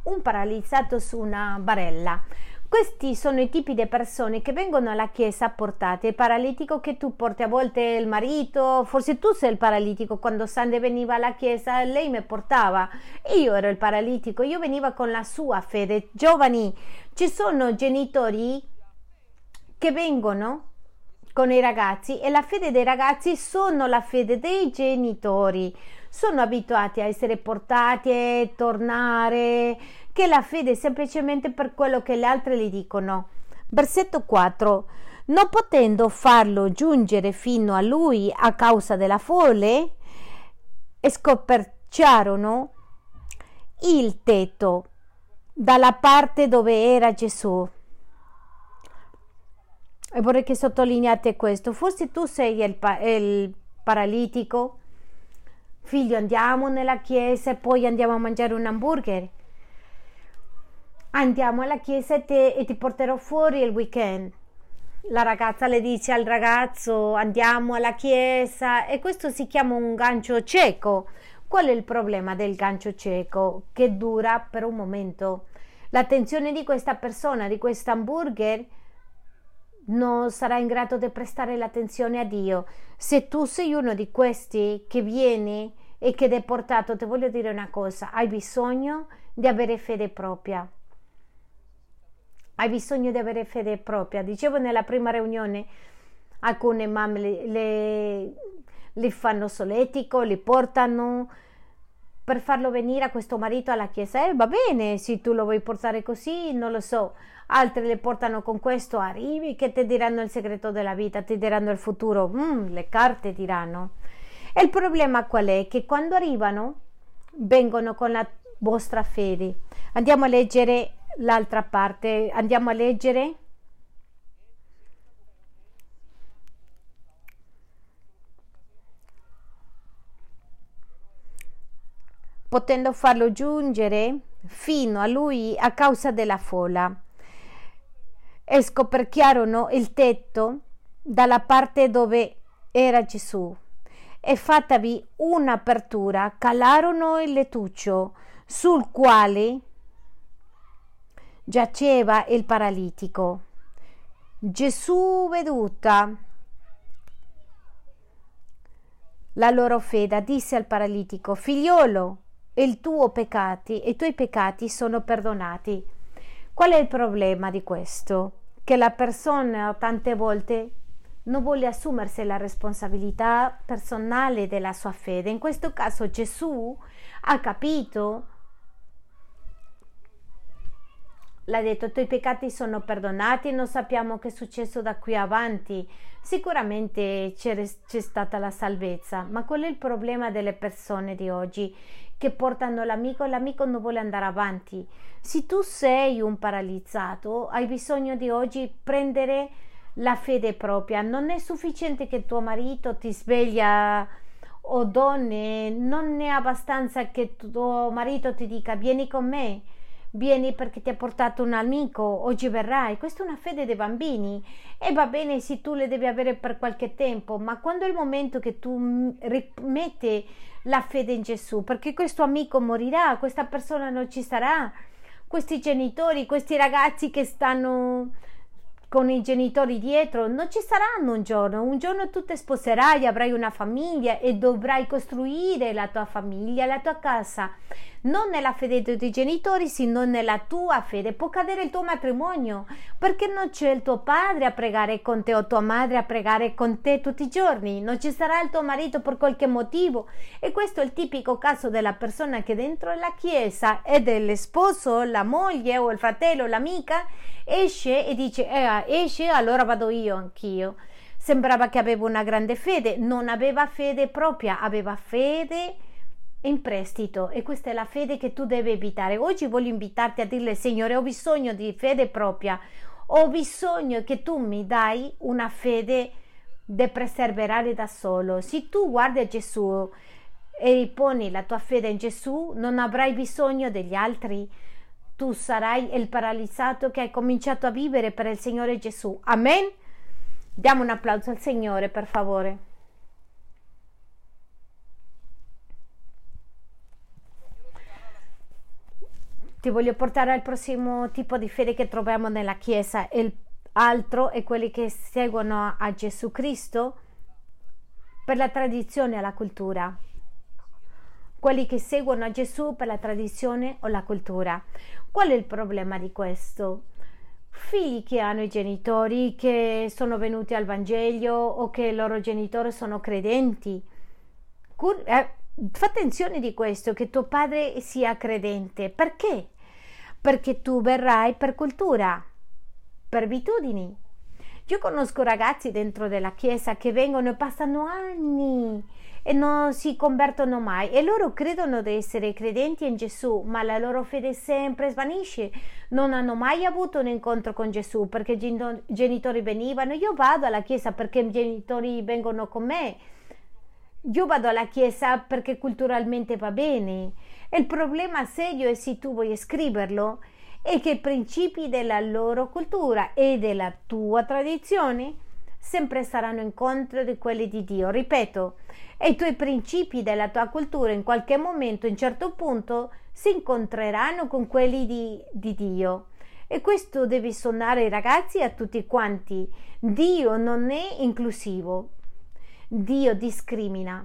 Un paralizzato su una barella. Questi sono i tipi di persone che vengono alla chiesa portate. Il paralitico che tu porti a volte il marito, forse tu sei il paralitico. Quando Sande veniva alla chiesa, lei mi portava. Io ero il paralitico, io venivo con la sua fede. Giovani, ci sono genitori che vengono con i ragazzi e la fede dei ragazzi sono la fede dei genitori. Sono abituati a essere portati e tornare, che la fede è semplicemente per quello che le altre gli dicono. Versetto 4. Non potendo farlo giungere fino a lui a causa della folle, scoperciarono il tetto dalla parte dove era Gesù. E vorrei che sottolineate questo. Forse tu sei il, pa- il paralitico, figlio andiamo nella chiesa e poi andiamo a mangiare un hamburger. Andiamo alla chiesa e, te, e ti porterò fuori il weekend. La ragazza le dice al ragazzo andiamo alla chiesa e questo si chiama un gancio cieco. Qual è il problema del gancio cieco? Che dura per un momento. L'attenzione di questa persona, di questo hamburger, non sarà in grado di prestare l'attenzione a Dio. Se tu sei uno di questi che viene e che è portato, ti voglio dire una cosa, hai bisogno di avere fede propria. Hai bisogno di avere fede propria. Dicevo nella prima riunione, alcune mamme le, le, li fanno solletico, li portano per farlo venire a questo marito alla chiesa. Eh, va bene, se tu lo vuoi portare così, non lo so. Altri le portano con questo, arrivi che ti diranno il segreto della vita, ti diranno il futuro, mm, le carte diranno. E il problema qual è? Che quando arrivano vengono con la vostra fede. Andiamo a leggere l'altra parte, andiamo a leggere potendo farlo giungere fino a lui a causa della folla. E scoperchiarono il tetto dalla parte dove era Gesù e fattavi un'apertura calarono il lettuccio sul quale giaceva il paralitico. Gesù veduta la loro fede disse al paralitico figliolo i tuoi peccati, i tuoi peccati sono perdonati. Qual è il problema di questo? Che la persona tante volte non vuole assumersi la responsabilità personale della sua fede. In questo caso Gesù ha capito, l'ha detto, i tuoi peccati sono perdonati, non sappiamo che è successo da qui avanti. Sicuramente c'è, c'è stata la salvezza, ma qual è il problema delle persone di oggi? Che portano l'amico e l'amico non vuole andare avanti. Se tu sei un paralizzato, hai bisogno di oggi prendere la fede propria. Non è sufficiente che tuo marito ti sveglia o donne, non è abbastanza che tuo marito ti dica vieni con me vieni perché ti ha portato un amico, oggi verrai. Questa è una fede dei bambini e va bene se tu le devi avere per qualche tempo, ma quando è il momento che tu rimetti la fede in Gesù, perché questo amico morirà, questa persona non ci sarà, questi genitori, questi ragazzi che stanno con i genitori dietro non ci saranno un giorno. Un giorno tu ti sposerai, avrai una famiglia e dovrai costruire la tua famiglia, la tua casa non nella fede dei tuoi genitori, sino nella tua fede. Può cadere il tuo matrimonio perché non c'è il tuo padre a pregare con te o tua madre a pregare con te tutti i giorni, non ci sarà il tuo marito per qualche motivo. E questo è il tipico caso della persona che dentro la chiesa è dell'esposo, la moglie o il fratello, l'amica, esce e dice: eh, esce, allora vado io anch'io. Sembrava che aveva una grande fede, non aveva fede propria, aveva fede in prestito e questa è la fede che tu devi evitare. Oggi voglio invitarti a dirle Signore ho bisogno di fede propria, ho bisogno che tu mi dai una fede da preservare da solo. Se tu guardi a Gesù e poni la tua fede in Gesù, non avrai bisogno degli altri. Tu sarai il paralizzato che hai cominciato a vivere per il Signore Gesù. Amen. Diamo un applauso al Signore, per favore. Ti voglio portare al prossimo tipo di fede che troviamo nella Chiesa. Il altro è quelli che seguono a Gesù Cristo per la tradizione e la cultura. Quelli che seguono a Gesù per la tradizione o la cultura. Qual è il problema di questo? figli che hanno i genitori che sono venuti al Vangelo o che i loro genitori sono credenti. Cur- eh, fa attenzione di questo, che tuo padre sia credente. Perché? Perché tu verrai per cultura, per abitudini. Io conosco ragazzi dentro della chiesa che vengono e passano anni e non si convertono mai e loro credono di essere credenti in Gesù, ma la loro fede sempre svanisce. Non hanno mai avuto un incontro con Gesù perché i genitori venivano. Io vado alla chiesa perché i genitori vengono con me. Io vado alla chiesa perché culturalmente va bene. E il problema serio è se tu vuoi scriverlo è che i principi della loro cultura e della tua tradizione sempre saranno incontro di quelli di Dio. Ripeto, e i tuoi principi della tua cultura in qualche momento, in certo punto, si incontreranno con quelli di, di Dio. E questo deve suonare ai ragazzi e a tutti quanti. Dio non è inclusivo. Dio discrimina.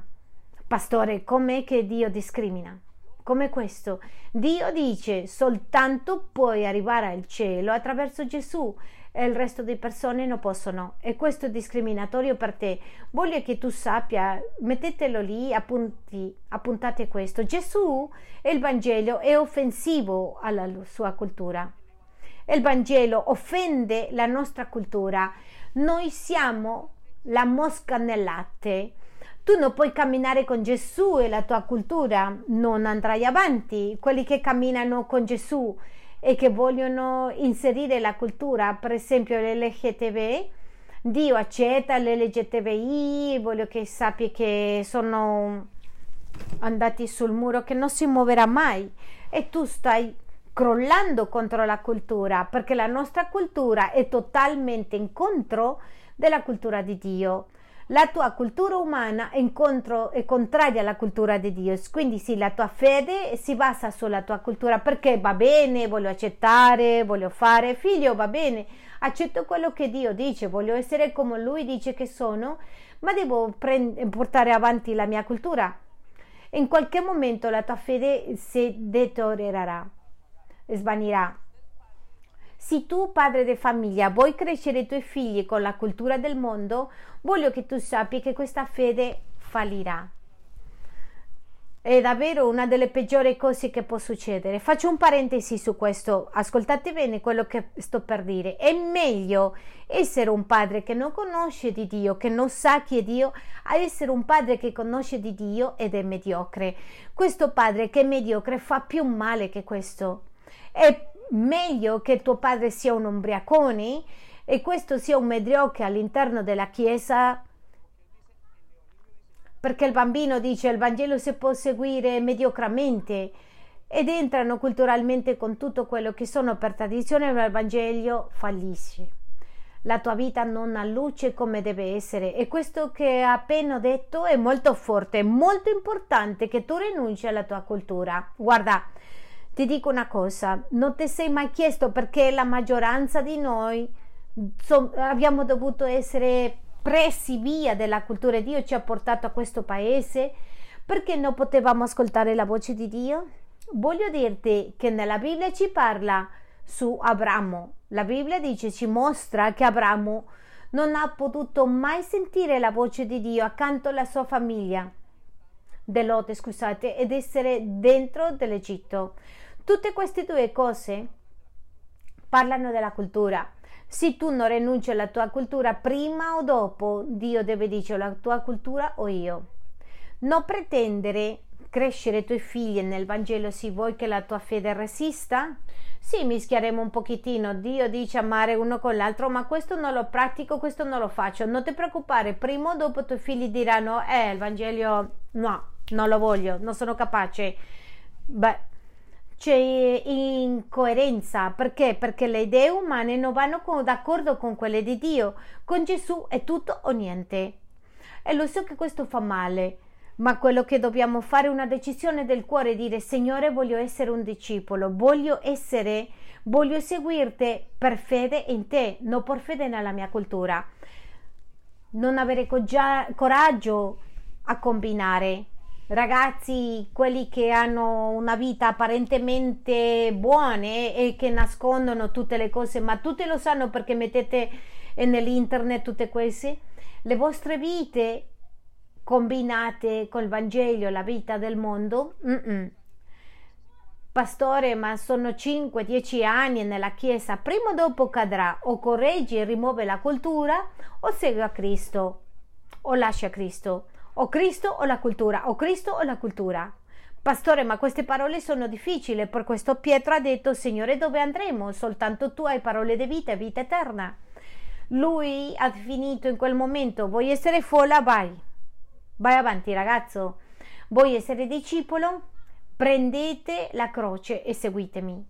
Pastore, com'è che Dio discrimina? Come questo. Dio dice soltanto puoi arrivare al cielo attraverso Gesù e il resto delle persone non possono. E questo è discriminatorio per te. Voglio che tu sappia mettetelo lì appunti, appuntate questo. Gesù e il Vangelo è offensivo alla sua cultura. Il Vangelo offende la nostra cultura. Noi siamo la mosca nel latte tu non puoi camminare con Gesù e la tua cultura non andrai avanti. Quelli che camminano con Gesù e che vogliono inserire la cultura, per esempio l'LGTB, Dio accetta l'LGTBI, voglio che sappi che sono andati sul muro che non si muoverà mai. E tu stai crollando contro la cultura perché la nostra cultura è totalmente in contro della cultura di Dio la tua cultura umana è, è contraria alla cultura di Dio, quindi sì, la tua fede si basa sulla tua cultura perché va bene, voglio accettare, voglio fare, figlio va bene, accetto quello che Dio dice, voglio essere come Lui dice che sono, ma devo prend- portare avanti la mia cultura. In qualche momento la tua fede si deteriorerà, svanirà se tu, padre di famiglia, vuoi crescere i tuoi figli con la cultura del mondo, voglio che tu sappi che questa fede fallirà. È davvero una delle peggiori cose che può succedere. Faccio un parentesi su questo, ascoltate bene quello che sto per dire. È meglio essere un padre che non conosce di Dio, che non sa chi è Dio, a essere un padre che conosce di Dio ed è mediocre. Questo padre che è mediocre fa più male che questo. È meglio che tuo padre sia un ubriacone e questo sia un mediocre all'interno della chiesa perché il bambino dice il Vangelo si può seguire mediocramente ed entrano culturalmente con tutto quello che sono per tradizione ma il Vangelo fallisce la tua vita non ha luce come deve essere e questo che ho appena detto è molto forte, è molto importante che tu rinunci alla tua cultura. Guarda, ti dico una cosa, non ti sei mai chiesto perché la maggioranza di noi so, abbiamo dovuto essere presi via della cultura di Dio ci ha portato a questo paese perché non potevamo ascoltare la voce di Dio? Voglio dirti che nella Bibbia ci parla su Abramo. La Bibbia dice, ci mostra che Abramo non ha potuto mai sentire la voce di Dio accanto alla sua famiglia, dell'Ote, scusate, ed essere dentro dell'Egitto. Tutte queste due cose parlano della cultura. Se tu non rinunci alla tua cultura, prima o dopo Dio deve dire la tua cultura o io. Non pretendere crescere i tuoi figli nel Vangelo se vuoi che la tua fede resista? Sì, mischieremo un pochettino. Dio dice amare uno con l'altro, ma questo non lo pratico, questo non lo faccio. Non ti preoccupare, prima o dopo i tuoi figli diranno: Eh, il Vangelo no, non lo voglio, non sono capace. Beh, c'è incoerenza perché? Perché le idee umane non vanno con, d'accordo con quelle di Dio. Con Gesù è tutto o niente. E lo so che questo fa male, ma quello che dobbiamo fare è una decisione del cuore, dire Signore voglio essere un discepolo, voglio essere, voglio seguirti per fede in te, non per fede nella mia cultura. Non avere coraggio a combinare ragazzi, quelli che hanno una vita apparentemente buona e che nascondono tutte le cose, ma tutti lo sanno perché mettete nell'internet tutte queste, le vostre vite combinate col Vangelo, la vita del mondo, mm-mm. Pastore, ma sono 5-10 anni nella Chiesa, prima o dopo cadrà, o correggi e rimuove la cultura, o segue a Cristo, o lascia Cristo, o Cristo o la cultura, o Cristo o la cultura. Pastore, ma queste parole sono difficili, per questo Pietro ha detto, Signore, dove andremo? Soltanto tu hai parole di vita e vita eterna. Lui ha finito in quel momento, vuoi essere folla? Vai, vai avanti ragazzo. Vuoi essere discepolo? prendete la croce e seguitemi.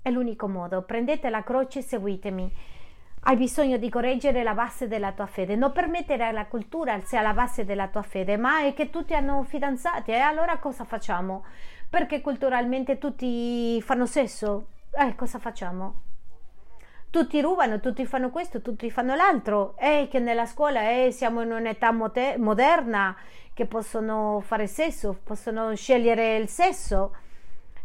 È l'unico modo, prendete la croce e seguitemi. Hai bisogno di correggere la base della tua fede, non permettere alla cultura sia la base della tua fede, ma è che tutti hanno fidanzati e allora cosa facciamo? Perché culturalmente tutti fanno sesso? Eh, cosa facciamo? tutti rubano, tutti fanno questo, tutti fanno l'altro, e che nella scuola eh, siamo in un'età mote- moderna che possono fare sesso, possono scegliere il sesso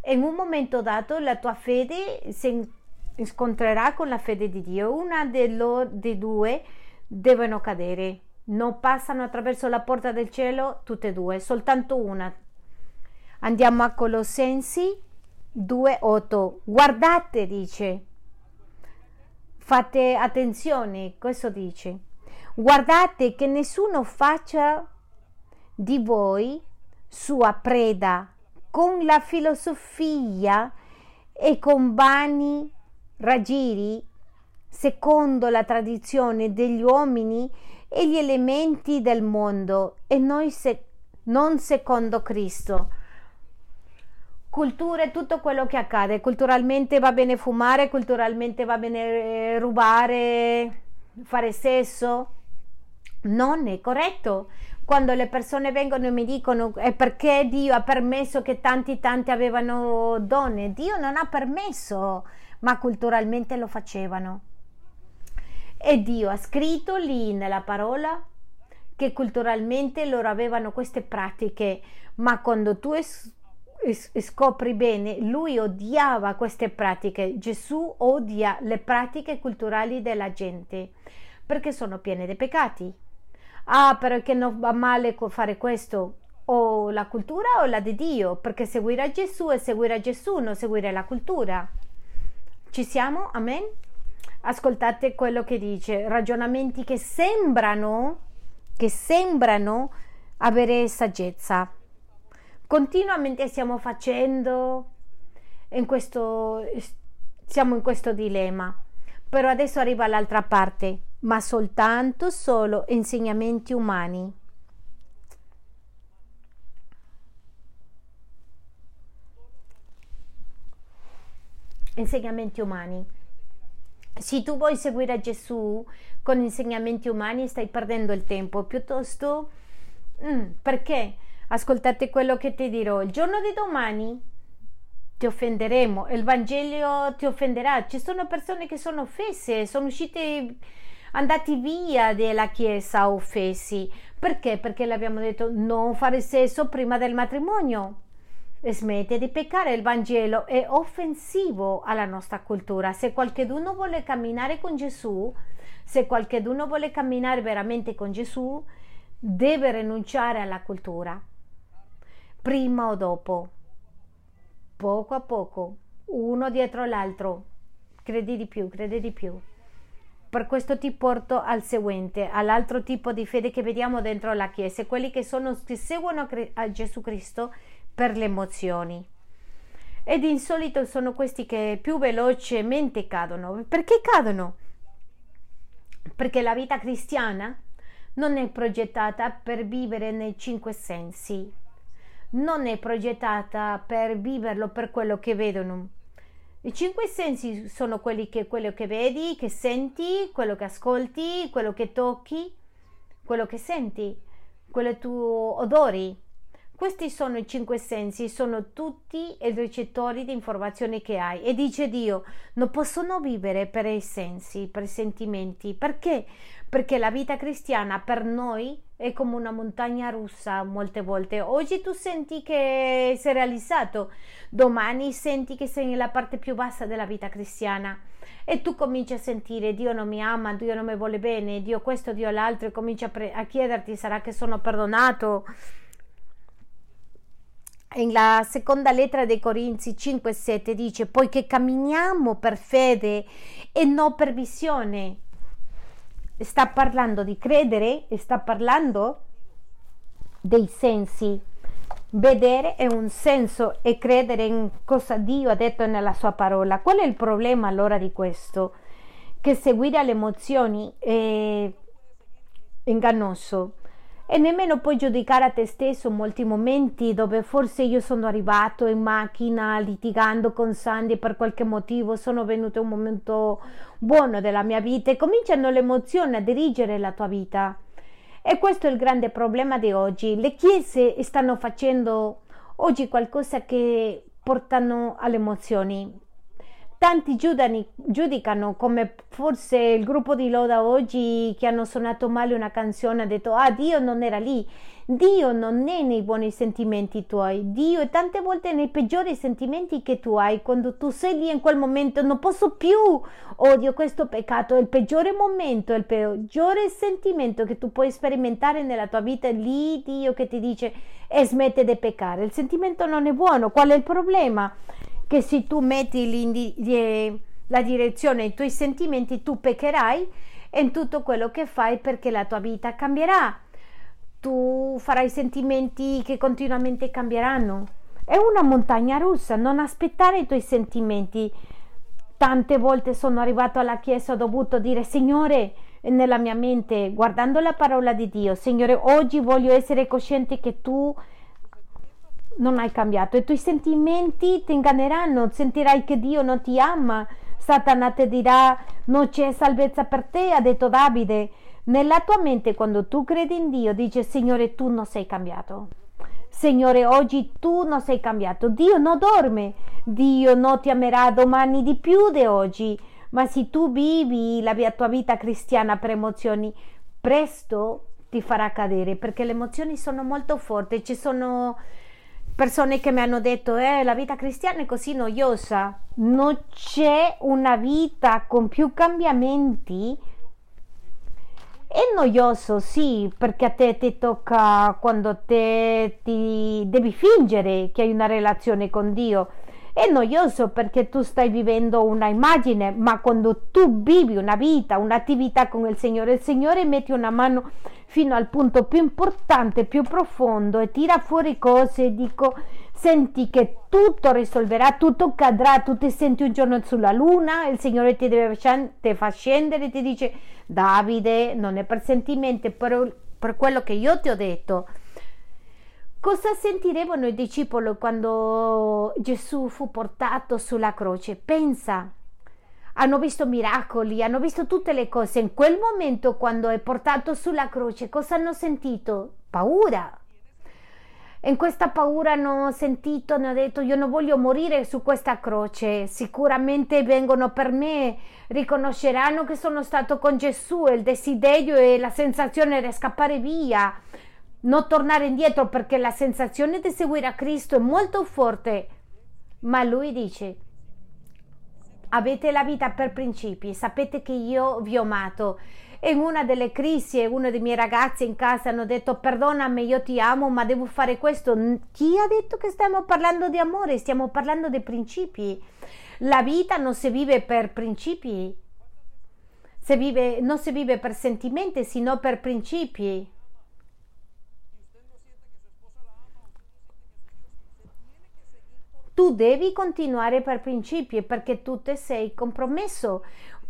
e in un momento dato la tua fede si incontrerà con la fede di Dio, una dei due devono cadere, non passano attraverso la porta del cielo tutte e due, soltanto una. Andiamo a Colossensi 2:8. Guardate, dice Fate attenzione, questo dice. Guardate che nessuno faccia di voi sua preda con la filosofia e con vani raggiri secondo la tradizione degli uomini e gli elementi del mondo e noi se- non secondo Cristo culture, tutto quello che accade. Culturalmente va bene fumare, culturalmente va bene eh, rubare, fare sesso. Non è corretto. Quando le persone vengono e mi dicono è perché Dio ha permesso che tanti tanti avevano donne. Dio non ha permesso, ma culturalmente lo facevano. E Dio ha scritto lì nella parola che culturalmente loro avevano queste pratiche, ma quando tu es- scopri bene, lui odiava queste pratiche. Gesù odia le pratiche culturali della gente perché sono piene di peccati. Ah, perché non va male fare questo? O la cultura o la di Dio, perché seguire Gesù è seguire Gesù, non seguire la cultura. Ci siamo? Amen? Ascoltate quello che dice, ragionamenti che sembrano, che sembrano avere saggezza continuamente stiamo facendo in questo, siamo in questo dilemma. Però adesso arriva l'altra parte, ma soltanto solo insegnamenti umani. Insegnamenti umani. Se tu vuoi seguire Gesù con insegnamenti umani stai perdendo il tempo, piuttosto mm, perché? Ascoltate quello che ti dirò. Il giorno di domani ti offenderemo, il Vangelo ti offenderà. Ci sono persone che sono offese, sono uscite, andati via dalla Chiesa offesi. Perché? Perché abbiamo detto non fare sesso prima del matrimonio. Smette di peccare, il Vangelo è offensivo alla nostra cultura. Se qualcuno vuole camminare con Gesù, se qualcuno vuole camminare veramente con Gesù, deve rinunciare alla cultura prima o dopo, poco a poco, uno dietro l'altro. Credi di più, credi di più. Per questo ti porto al seguente, all'altro tipo di fede che vediamo dentro la Chiesa, quelli che, sono, che seguono a Gesù Cristo per le emozioni. Ed in solito sono questi che più velocemente cadono. Perché cadono? Perché la vita cristiana non è progettata per vivere nei cinque sensi, non è progettata per viverlo per quello che vedono. I cinque sensi sono quelli che, quello che vedi, che senti, quello che ascolti, quello che tocchi, quello che senti, quello che tu odori. Questi sono i cinque sensi, sono tutti i ricettori di informazioni che hai. E dice Dio, non possono vivere per i sensi, per i sentimenti. Perché? Perché la vita cristiana per noi è come una montagna russa molte volte. Oggi tu senti che sei realizzato, domani senti che sei nella parte più bassa della vita cristiana e tu cominci a sentire Dio non mi ama, Dio non mi vuole bene, Dio questo, Dio l'altro e cominci a, pre- a chiederti sarà che sono perdonato. Nella seconda lettera dei Corinzi 5-7 dice poiché camminiamo per fede e non per visione. Sta parlando di credere sta parlando dei sensi Vedere è un senso e credere in cosa Dio ha detto nella sua parola. Qual è il problema allora di questo? Che seguire alle emozioni è ingannoso e nemmeno puoi giudicare a te stesso molti momenti dove forse io sono arrivato in macchina litigando con Sandy per qualche motivo, sono venuto un momento buono della mia vita e cominciano le emozioni a dirigere la tua vita. E questo è il grande problema di oggi. Le chiese stanno facendo oggi qualcosa che portano alle emozioni. Tanti giudicano come forse il gruppo di Loda oggi che hanno suonato male una canzone ha detto ah Dio non era lì. Dio non è nei buoni sentimenti tuoi, Dio è tante volte nei peggiori sentimenti che tu hai, quando tu sei lì in quel momento non posso più, odio questo peccato, è il peggiore momento, è il peggiore sentimento che tu puoi sperimentare nella tua vita, lì Dio che ti dice e smette di peccare, il sentimento non è buono, qual è il problema? Che se tu metti la direzione ai tuoi sentimenti tu peccherai in tutto quello che fai perché la tua vita cambierà tu farai sentimenti che continuamente cambieranno. È una montagna russa, non aspettare i tuoi sentimenti. Tante volte sono arrivato alla chiesa, ho dovuto dire, Signore, nella mia mente, guardando la parola di Dio, Signore, oggi voglio essere cosciente che tu non hai cambiato. I tuoi sentimenti ti inganneranno, sentirai che Dio non ti ama. Satana ti dirà, non c'è salvezza per te, ha detto Davide. Nella tua mente, quando tu credi in Dio, dice Signore, tu non sei cambiato. Signore, oggi tu non sei cambiato. Dio non dorme. Dio non ti amerà domani di più di oggi. Ma se tu vivi la tua vita cristiana per emozioni, presto ti farà cadere perché le emozioni sono molto forti. Ci sono persone che mi hanno detto eh, la vita cristiana è così noiosa. Non c'è una vita con più cambiamenti è noioso, sì, perché a te ti tocca quando te ti devi fingere che hai una relazione con Dio. È noioso perché tu stai vivendo una immagine, ma quando tu vivi una vita, un'attività con il Signore, il Signore mette una mano fino al punto più importante, più profondo e tira fuori cose e dico senti che tutto risolverà, tutto cadrà, tu ti senti un giorno sulla luna, il Signore ti, deve, ti fa scendere e ti dice Davide, non è per sentimenti, per, per quello che io ti ho detto. Cosa sentiremo i discepoli quando Gesù fu portato sulla croce? Pensa, hanno visto miracoli, hanno visto tutte le cose. In quel momento, quando è portato sulla croce, cosa hanno sentito? Paura in questa paura hanno sentito, hanno detto io non voglio morire su questa croce, sicuramente vengono per me, riconosceranno che sono stato con Gesù, il desiderio e la sensazione di scappare via, non tornare indietro perché la sensazione di seguire a Cristo è molto forte, ma lui dice avete la vita per principi, sapete che io vi ho amato. In una delle crisi uno dei miei ragazzi in casa hanno detto perdonami io ti amo ma devo fare questo. Chi ha detto che stiamo parlando di amore? Stiamo parlando di principi. La vita non si vive per principi. Si vive, non si vive per sentimenti sino per principi tu devi continuare per principi perché tu ti sei compromesso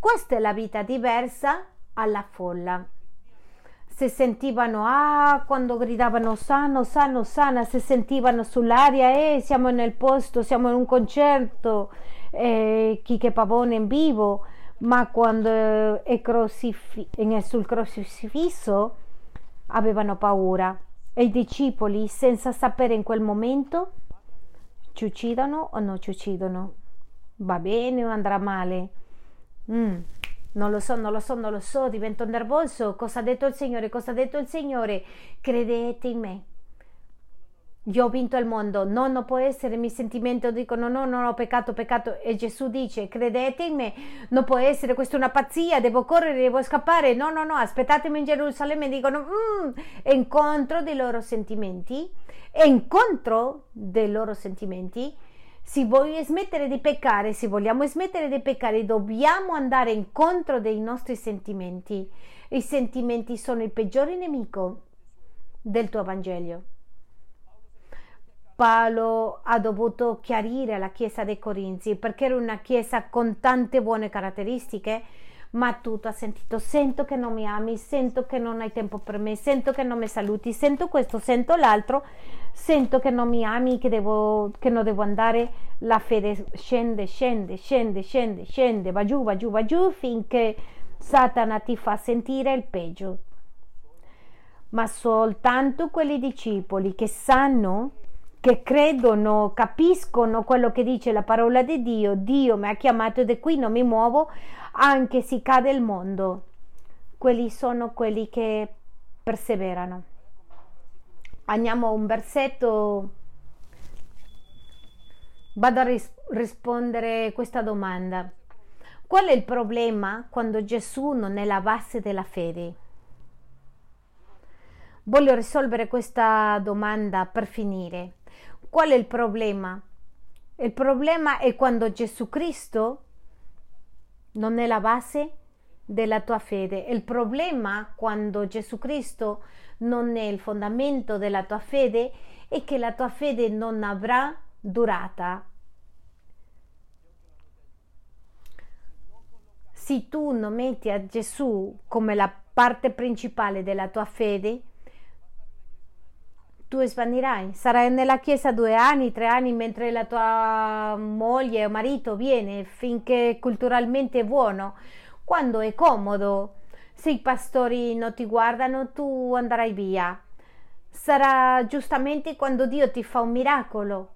questa è la vita diversa alla folla. Si sentivano, ah, quando gridavano sano, sano, sana, si sentivano sull'aria, eh, siamo nel posto, siamo in un concerto, eh, chi che pavone in vivo, ma quando è crocif- sul crocifisso avevano paura. e i discepoli, senza sapere in quel momento, ci uccidono o non ci uccidono? Va bene o andrà male? Mm, non lo so, non lo so, non lo so, divento nervoso. Cosa ha detto il Signore? Cosa ha detto il Signore? Credete in me. Io ho vinto il mondo, no, non può essere, mi sentimento dicono no, no, no, peccato, peccato. E Gesù dice credete in me, non può essere, questa è una pazzia, devo correre, devo scappare, no, no, no, aspettatemi in Gerusalemme, dicono mm, incontro dei loro sentimenti, incontro dei loro sentimenti, se voglio smettere di peccare, se vogliamo smettere di peccare, dobbiamo andare incontro dei nostri sentimenti. I sentimenti sono il peggiore nemico del tuo Vangelo. Paolo ha dovuto chiarire alla chiesa dei Corinzi perché era una chiesa con tante buone caratteristiche, ma tutto ha sentito, sento che non mi ami, sento che non hai tempo per me, sento che non mi saluti, sento questo, sento l'altro, sento che non mi ami, che, devo, che non devo andare, la fede scende, scende, scende, scende, scende, va giù, va giù, va giù, finché Satana ti fa sentire il peggio. Ma soltanto quelli discepoli che sanno che credono, capiscono quello che dice la parola di Dio, Dio mi ha chiamato ed è qui non mi muovo, anche se cade il mondo. Quelli sono quelli che perseverano. Andiamo a un versetto. Vado a ris- rispondere questa domanda. Qual è il problema quando Gesù non è la base della fede? Voglio risolvere questa domanda per finire. Qual è il problema? Il problema è quando Gesù Cristo non è la base della tua fede. Il problema quando Gesù Cristo non è il fondamento della tua fede è che la tua fede non avrà durata. Se tu non metti a Gesù come la parte principale della tua fede, tu svanirrai. Sarai nella chiesa due anni, tre anni, mentre la tua moglie o marito viene finché culturalmente è buono. Quando è comodo, se i pastori non ti guardano, tu andrai via. Sarà giustamente quando Dio ti fa un miracolo.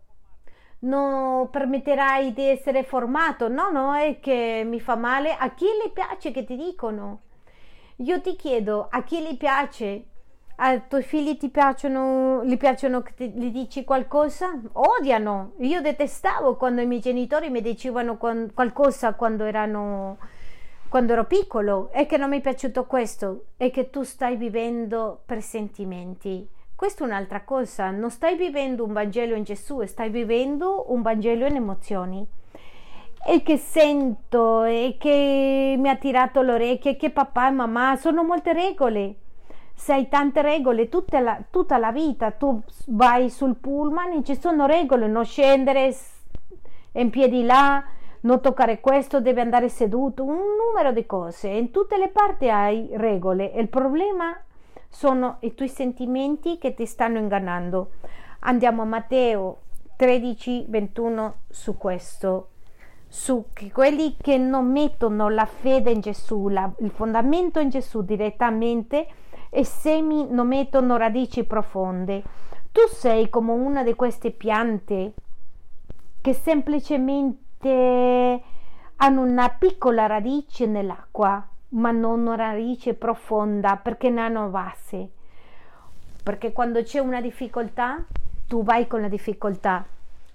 Non permetterai di essere formato. No, no, è che mi fa male. A chi le piace che ti dicono? Io ti chiedo, a chi le piace ai tuoi figli ti piacciono, gli piacciono che gli dici qualcosa? Odiano. Io detestavo quando i miei genitori mi dicevano qualcosa quando erano quando ero piccolo è che non mi è piaciuto questo, è che tu stai vivendo per sentimenti. Questa è un'altra cosa, non stai vivendo un Vangelo in Gesù, stai vivendo un Vangelo in emozioni. E che sento, e che mi ha tirato l'orecchio, e che papà e mamma sono molte regole sei tante regole tutta la, tutta la vita. Tu vai sul pullman e ci sono regole, non scendere in piedi là, non toccare questo, devi andare seduto, un numero di cose. In tutte le parti hai regole il problema sono i tuoi sentimenti che ti stanno ingannando. Andiamo a Matteo 13, 21 su questo su quelli che non mettono la fede in Gesù, la, il fondamento in Gesù direttamente, e semi non mettono radici profonde. Tu sei come una di queste piante che semplicemente hanno una piccola radice nell'acqua, ma non una radice profonda perché non hanno base. Perché quando c'è una difficoltà, tu vai con la difficoltà.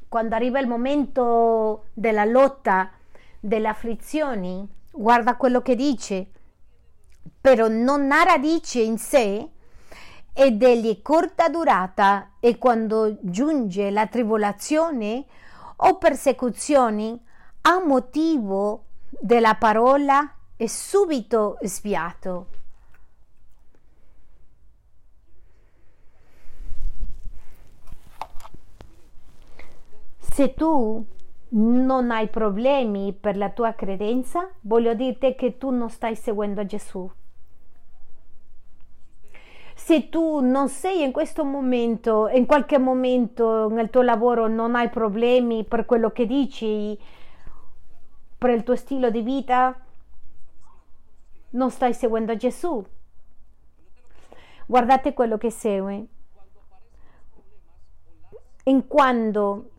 Quando arriva il momento della lotta, delle afflizioni, guarda quello che dice però non ha radice in sé ed è di corta durata e quando giunge la tribolazione o persecuzioni a motivo della parola è subito sviato. Se tu non hai problemi per la tua credenza, voglio dirti che tu non stai seguendo Gesù. Se tu non sei in questo momento, in qualche momento nel tuo lavoro non hai problemi per quello che dici, per il tuo stile di vita, non stai seguendo Gesù. Guardate quello che segue. in quando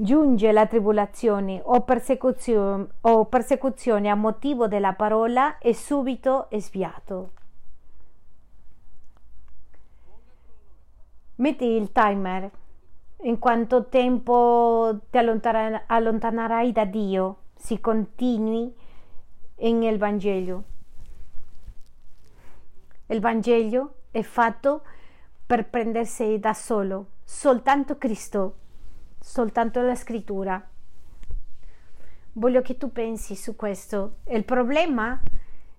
giunge la tribolazione o persecuzione, o persecuzione a motivo della parola è subito sviato. Metti il timer in quanto tempo ti allontanerai da Dio se continui nel Vangelo. Il Vangelo è fatto per prendersi da solo, soltanto Cristo, soltanto la scrittura. Voglio che tu pensi su questo. Il problema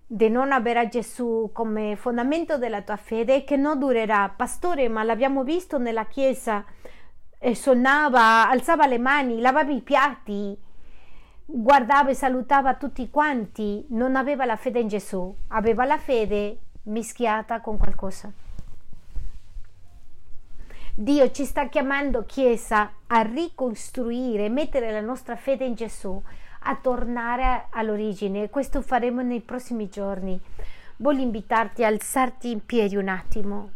di non avere Gesù come fondamento della tua fede è che non durerà. Pastore, ma l'abbiamo visto nella chiesa, e suonava, alzava le mani, lavava i piatti, guardava e salutava tutti quanti, non aveva la fede in Gesù, aveva la fede mischiata con qualcosa. Dio ci sta chiamando, Chiesa, a ricostruire, mettere la nostra fede in Gesù, a tornare all'origine. Questo faremo nei prossimi giorni. Voglio invitarti a alzarti in piedi un attimo.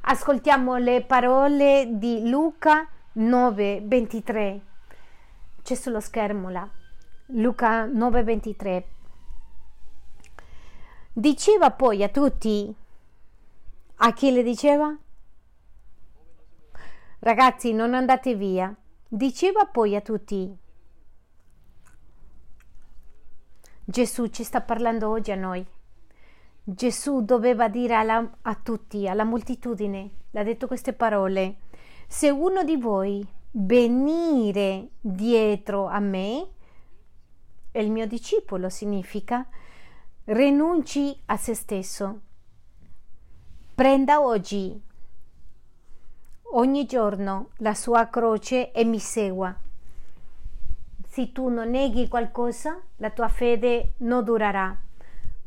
Ascoltiamo le parole di Luca 9:23. C'è sullo schermo là. Luca 9:23. Diceva poi a tutti, a chi le diceva? Ragazzi, non andate via. Diceva poi a tutti. Gesù ci sta parlando oggi a noi. Gesù doveva dire alla, a tutti, alla moltitudine, l'ha detto queste parole, se uno di voi venire dietro a me, è il mio discepolo significa, rinunci a se stesso, prenda oggi, ogni giorno, la sua croce e mi segua. Se tu non neghi qualcosa, la tua fede non durerà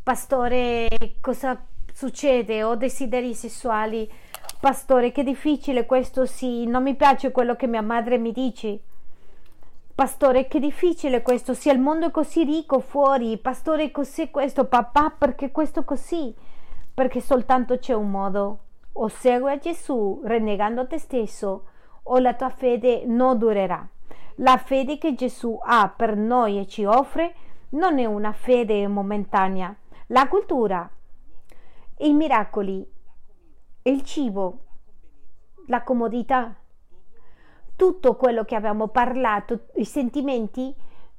pastore, cosa succede? Ho desideri sessuali. Pastore, che difficile questo sì, non mi piace quello che mia madre mi dice. Pastore, che difficile questo, sì, il mondo è così ricco fuori. Pastore, cos'è questo? Papà, perché questo così? Perché soltanto c'è un modo. O segui a Gesù rinnegando te stesso, o la tua fede non durerà. La fede che Gesù ha per noi e ci offre non è una fede momentanea, la cultura, i miracoli, il cibo, la comodità, tutto quello che abbiamo parlato, i sentimenti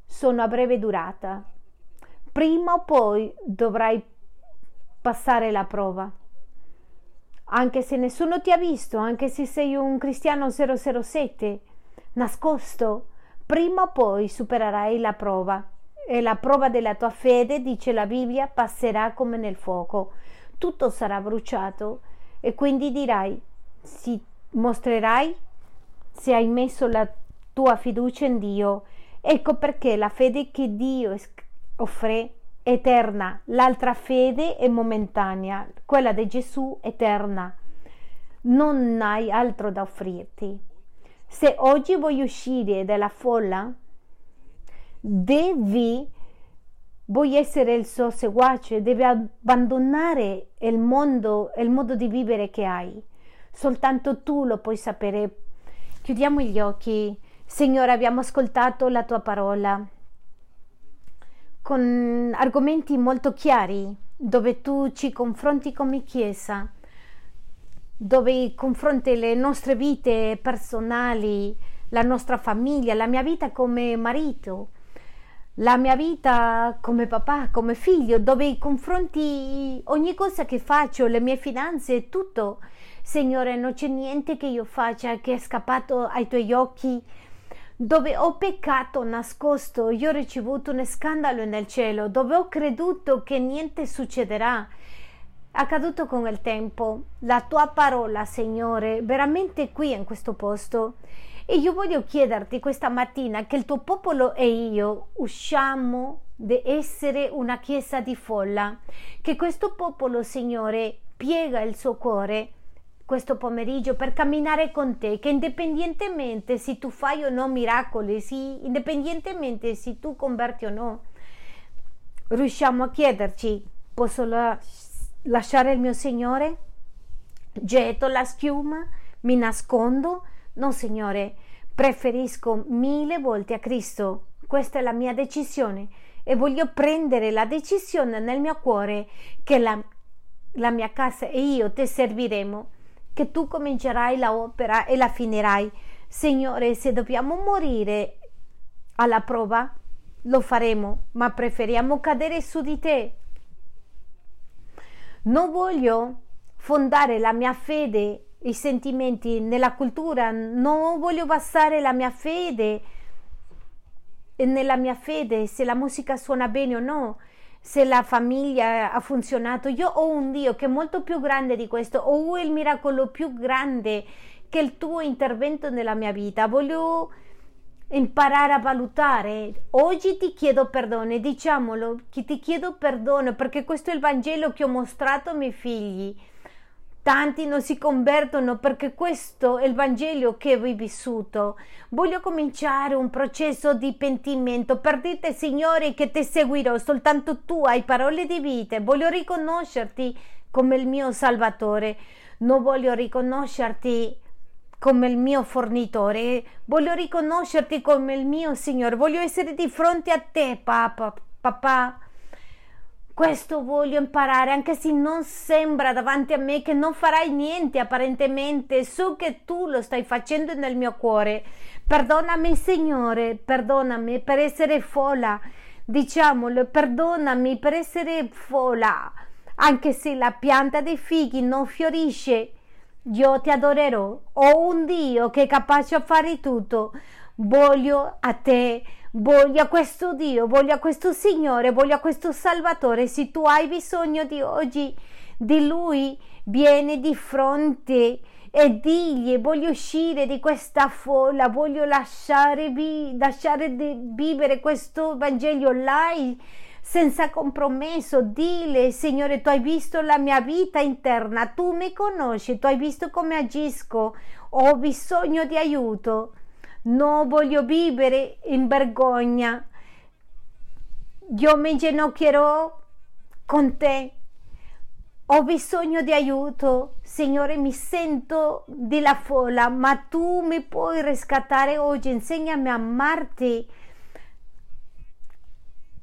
sono a breve durata. Prima o poi dovrai passare la prova. Anche se nessuno ti ha visto, anche se sei un cristiano 007, nascosto, prima o poi supererai la prova e la prova della tua fede, dice la Bibbia, passerà come nel fuoco. Tutto sarà bruciato e quindi dirai, si mostrerai se hai messo la tua fiducia in Dio. Ecco perché la fede che Dio offre eterna, l'altra fede è momentanea, quella di Gesù eterna. Non hai altro da offrirti. Se oggi vuoi uscire dalla folla, devi vuoi essere il suo seguace, devi abbandonare il mondo, il modo di vivere che hai. Soltanto tu lo puoi sapere. Chiudiamo gli occhi. Signore, abbiamo ascoltato la tua parola con argomenti molto chiari, dove tu ci confronti come Chiesa, dove confronti le nostre vite personali, la nostra famiglia, la mia vita come marito, la mia vita come papà, come figlio, dove confronti ogni cosa che faccio, le mie finanze, tutto. Signore, non c'è niente che io faccia che è scappato ai tuoi occhi, dove ho peccato nascosto, io ho ricevuto un scandalo nel cielo, dove ho creduto che niente succederà. Accaduto con il tempo, la tua parola, Signore, veramente qui in questo posto. E io voglio chiederti questa mattina che il tuo popolo e io usciamo di essere una chiesa di folla, che questo popolo, Signore, piega il suo cuore questo pomeriggio per camminare con te, che indipendentemente se tu fai o no miracoli, sì, indipendentemente se tu converti o no, riusciamo a chiederci, posso la- lasciare il mio Signore? Getto la schiuma? mi nascondo? No, Signore, preferisco mille volte a Cristo. Questa è la mia decisione e voglio prendere la decisione nel mio cuore che la, la mia casa e io ti serviremo, che tu comincerai l'opera e la finirai. Signore, se dobbiamo morire alla prova, lo faremo, ma preferiamo cadere su di te. Non voglio fondare la mia fede, i sentimenti nella cultura, non voglio basare la mia fede nella mia fede se la musica suona bene o no, se la famiglia ha funzionato. Io ho un Dio che è molto più grande di questo, ho il miracolo più grande che il tuo intervento nella mia vita. Voglio imparare a valutare. Oggi ti chiedo perdono, diciamolo, ti chiedo perdono perché questo è il Vangelo che ho mostrato ai miei figli. Tanti non si convertono perché questo è il Vangelo che hai vissuto. Voglio cominciare un processo di pentimento per dirti, Signore, che ti seguirò, soltanto tu hai parole di vita. Voglio riconoscerti come il mio Salvatore. Non voglio riconoscerti come il mio fornitore, voglio riconoscerti come il mio Signore, voglio essere di fronte a te, papà, papà. Questo voglio imparare, anche se non sembra davanti a me che non farai niente apparentemente, so che tu lo stai facendo nel mio cuore. Perdonami, Signore, perdonami per essere folla, diciamolo, perdonami per essere folla, anche se la pianta dei fighi non fiorisce io ti adorerò. Ho un Dio che è capace a fare tutto. Voglio a te, voglio a questo Dio, voglio a questo Signore, voglio a questo Salvatore. Se tu hai bisogno di oggi, di Lui, vieni di fronte e digli voglio uscire di questa folla, voglio lasciare, vi, lasciare vivere questo Vangelo online senza compromesso, dile, Signore, tu hai visto la mia vita interna, tu mi conosci, tu hai visto come agisco, ho bisogno di aiuto, non voglio vivere in vergogna, io mi inginocchierò con te, ho bisogno di aiuto, Signore, mi sento di la folla, ma tu mi puoi riscattare oggi, insegnami a amarti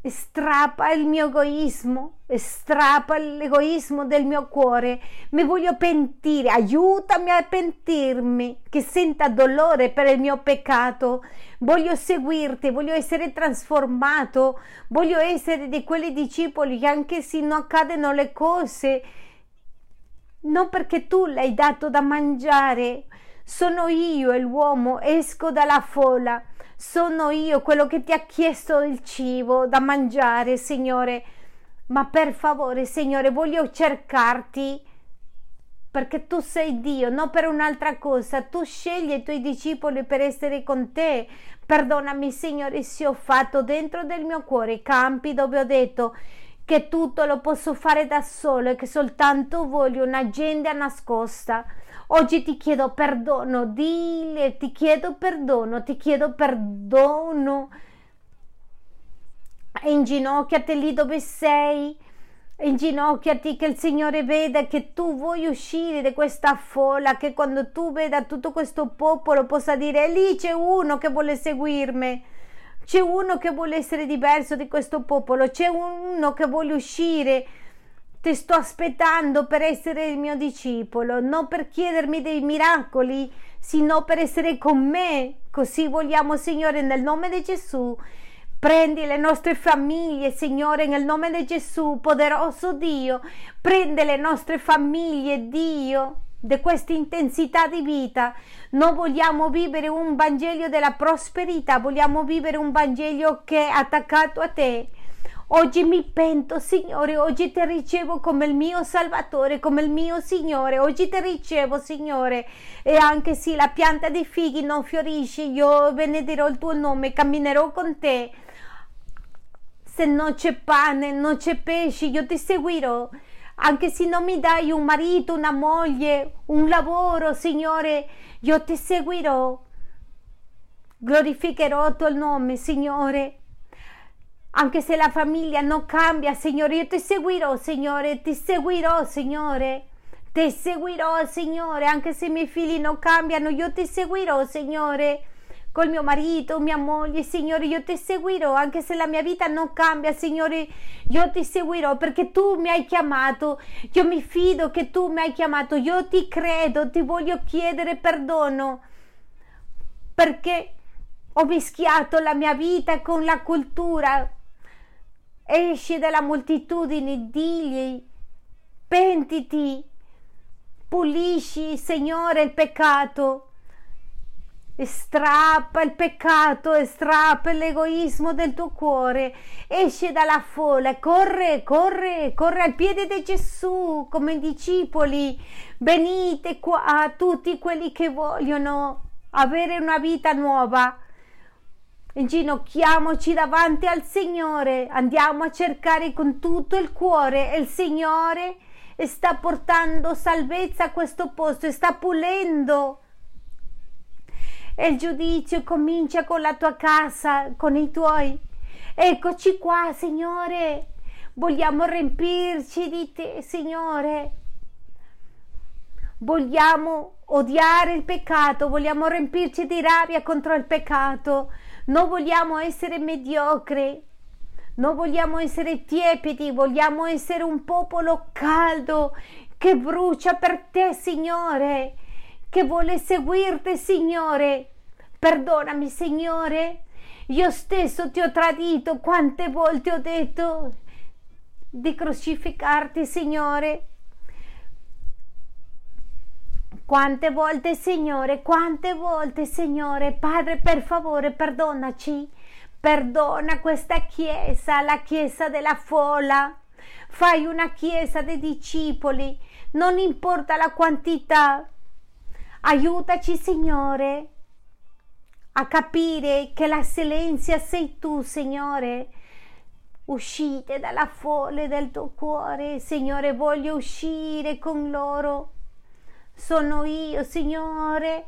strappa il mio egoismo, strappa l'egoismo del mio cuore, mi voglio pentire, aiutami a pentirmi, che senta dolore per il mio peccato, voglio seguirti, voglio essere trasformato, voglio essere di quei discepoli che anche se non accadono le cose, non perché tu l'hai dato da mangiare, sono io l'uomo, esco dalla folla sono io quello che ti ha chiesto il cibo da mangiare, Signore. Ma per favore, Signore, voglio cercarti perché tu sei Dio, non per un'altra cosa. Tu scegli i tuoi discepoli per essere con te. Perdonami, Signore, se ho fatto dentro del mio cuore campi dove ho detto che tutto lo posso fare da solo e che soltanto voglio un'agenda nascosta. Oggi ti chiedo perdono, dile, ti chiedo perdono, ti chiedo perdono. Inginocchiati lì dove sei, inginocchiati che il Signore veda che tu vuoi uscire da questa folla, che quando tu veda tutto questo popolo possa dire lì c'è uno che vuole seguirmi. C'è uno che vuole essere diverso di questo popolo, c'è uno che vuole uscire ti sto aspettando per essere il mio discepolo, non per chiedermi dei miracoli, sino per essere con me. Così vogliamo, Signore, nel nome di Gesù. Prendi le nostre famiglie, Signore, nel nome di Gesù, poderoso Dio. Prendi le nostre famiglie, Dio, di questa intensità di vita. Non vogliamo vivere un Vangelo della prosperità, vogliamo vivere un Vangelo che è attaccato a te Oggi mi pento, Signore, oggi ti ricevo come il mio Salvatore, come il mio Signore. Oggi ti ricevo, Signore. E anche se la pianta dei fighi non fiorisce, io benedirò il tuo nome, camminerò con te. Se non c'è pane, non c'è pesce, io ti seguirò. Anche se non mi dai un marito, una moglie, un lavoro, Signore, io ti seguirò. Glorificherò il tuo nome, Signore anche se la famiglia non cambia, Signore, io ti seguirò, Signore, ti seguirò, Signore. Ti seguirò, Signore, anche se i miei figli non cambiano, io ti seguirò, Signore col mio marito, mia moglie, Signore, io ti seguirò, anche se la mia vita non cambia, Signore, io ti seguirò perché tu mi hai chiamato, io mi fido che tu mi hai chiamato, io ti credo, ti voglio chiedere perdono perché ho mischiato la mia vita con la cultura. Esci dalla moltitudine, digli, pentiti, pulisci, Signore, il peccato Strappa il peccato e strappa l'egoismo del tuo cuore. Esce dalla folla, corre, corre, corre al piede di Gesù come discepoli. Venite qua tutti quelli che vogliono avere una vita nuova. Inginocchiamoci davanti al Signore, andiamo a cercare con tutto il cuore e il Signore sta portando salvezza a questo posto, sta pulendo e il giudizio comincia con la tua casa, con i tuoi. Eccoci qua, Signore. Vogliamo riempirci di te, Signore. Vogliamo odiare il peccato, vogliamo riempirci di rabbia contro il peccato. Non vogliamo essere mediocri, non vogliamo essere tiepidi, vogliamo essere un popolo caldo che brucia per te, Signore che vuole seguirti, Signore. Perdonami, Signore. Io stesso ti ho tradito. Quante volte ho detto di crocificarti, Signore. Quante volte, Signore, quante volte, Signore, Padre, per favore, perdonaci. Perdona questa chiesa, la chiesa della folla. Fai una chiesa dei discepoli, non importa la quantità, Aiutaci, Signore, a capire che la silenzia sei tu, Signore. Uscite dalla folle del tuo cuore, Signore, voglio uscire con loro. Sono io, Signore.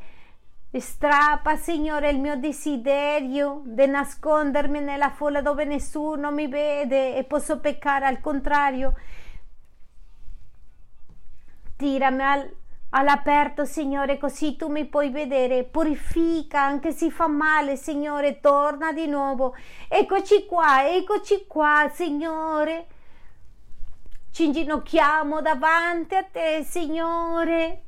Strappa, Signore, il mio desiderio di nascondermi nella folla dove nessuno mi vede e posso peccare al contrario. Tirami al, all'aperto, Signore, così tu mi puoi vedere. Purifica, anche se fa male, Signore, torna di nuovo. Eccoci qua, eccoci qua, Signore. Ci inginocchiamo davanti a te, Signore.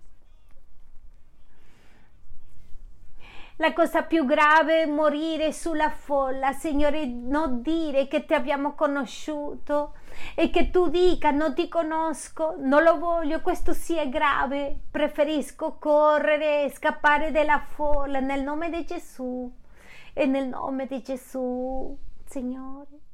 La cosa più grave è morire sulla folla, Signore, non dire che ti abbiamo conosciuto e che tu dica non ti conosco, non lo voglio, questo sia grave. Preferisco correre scappare dalla folla nel nome di Gesù e nel nome di Gesù, Signore.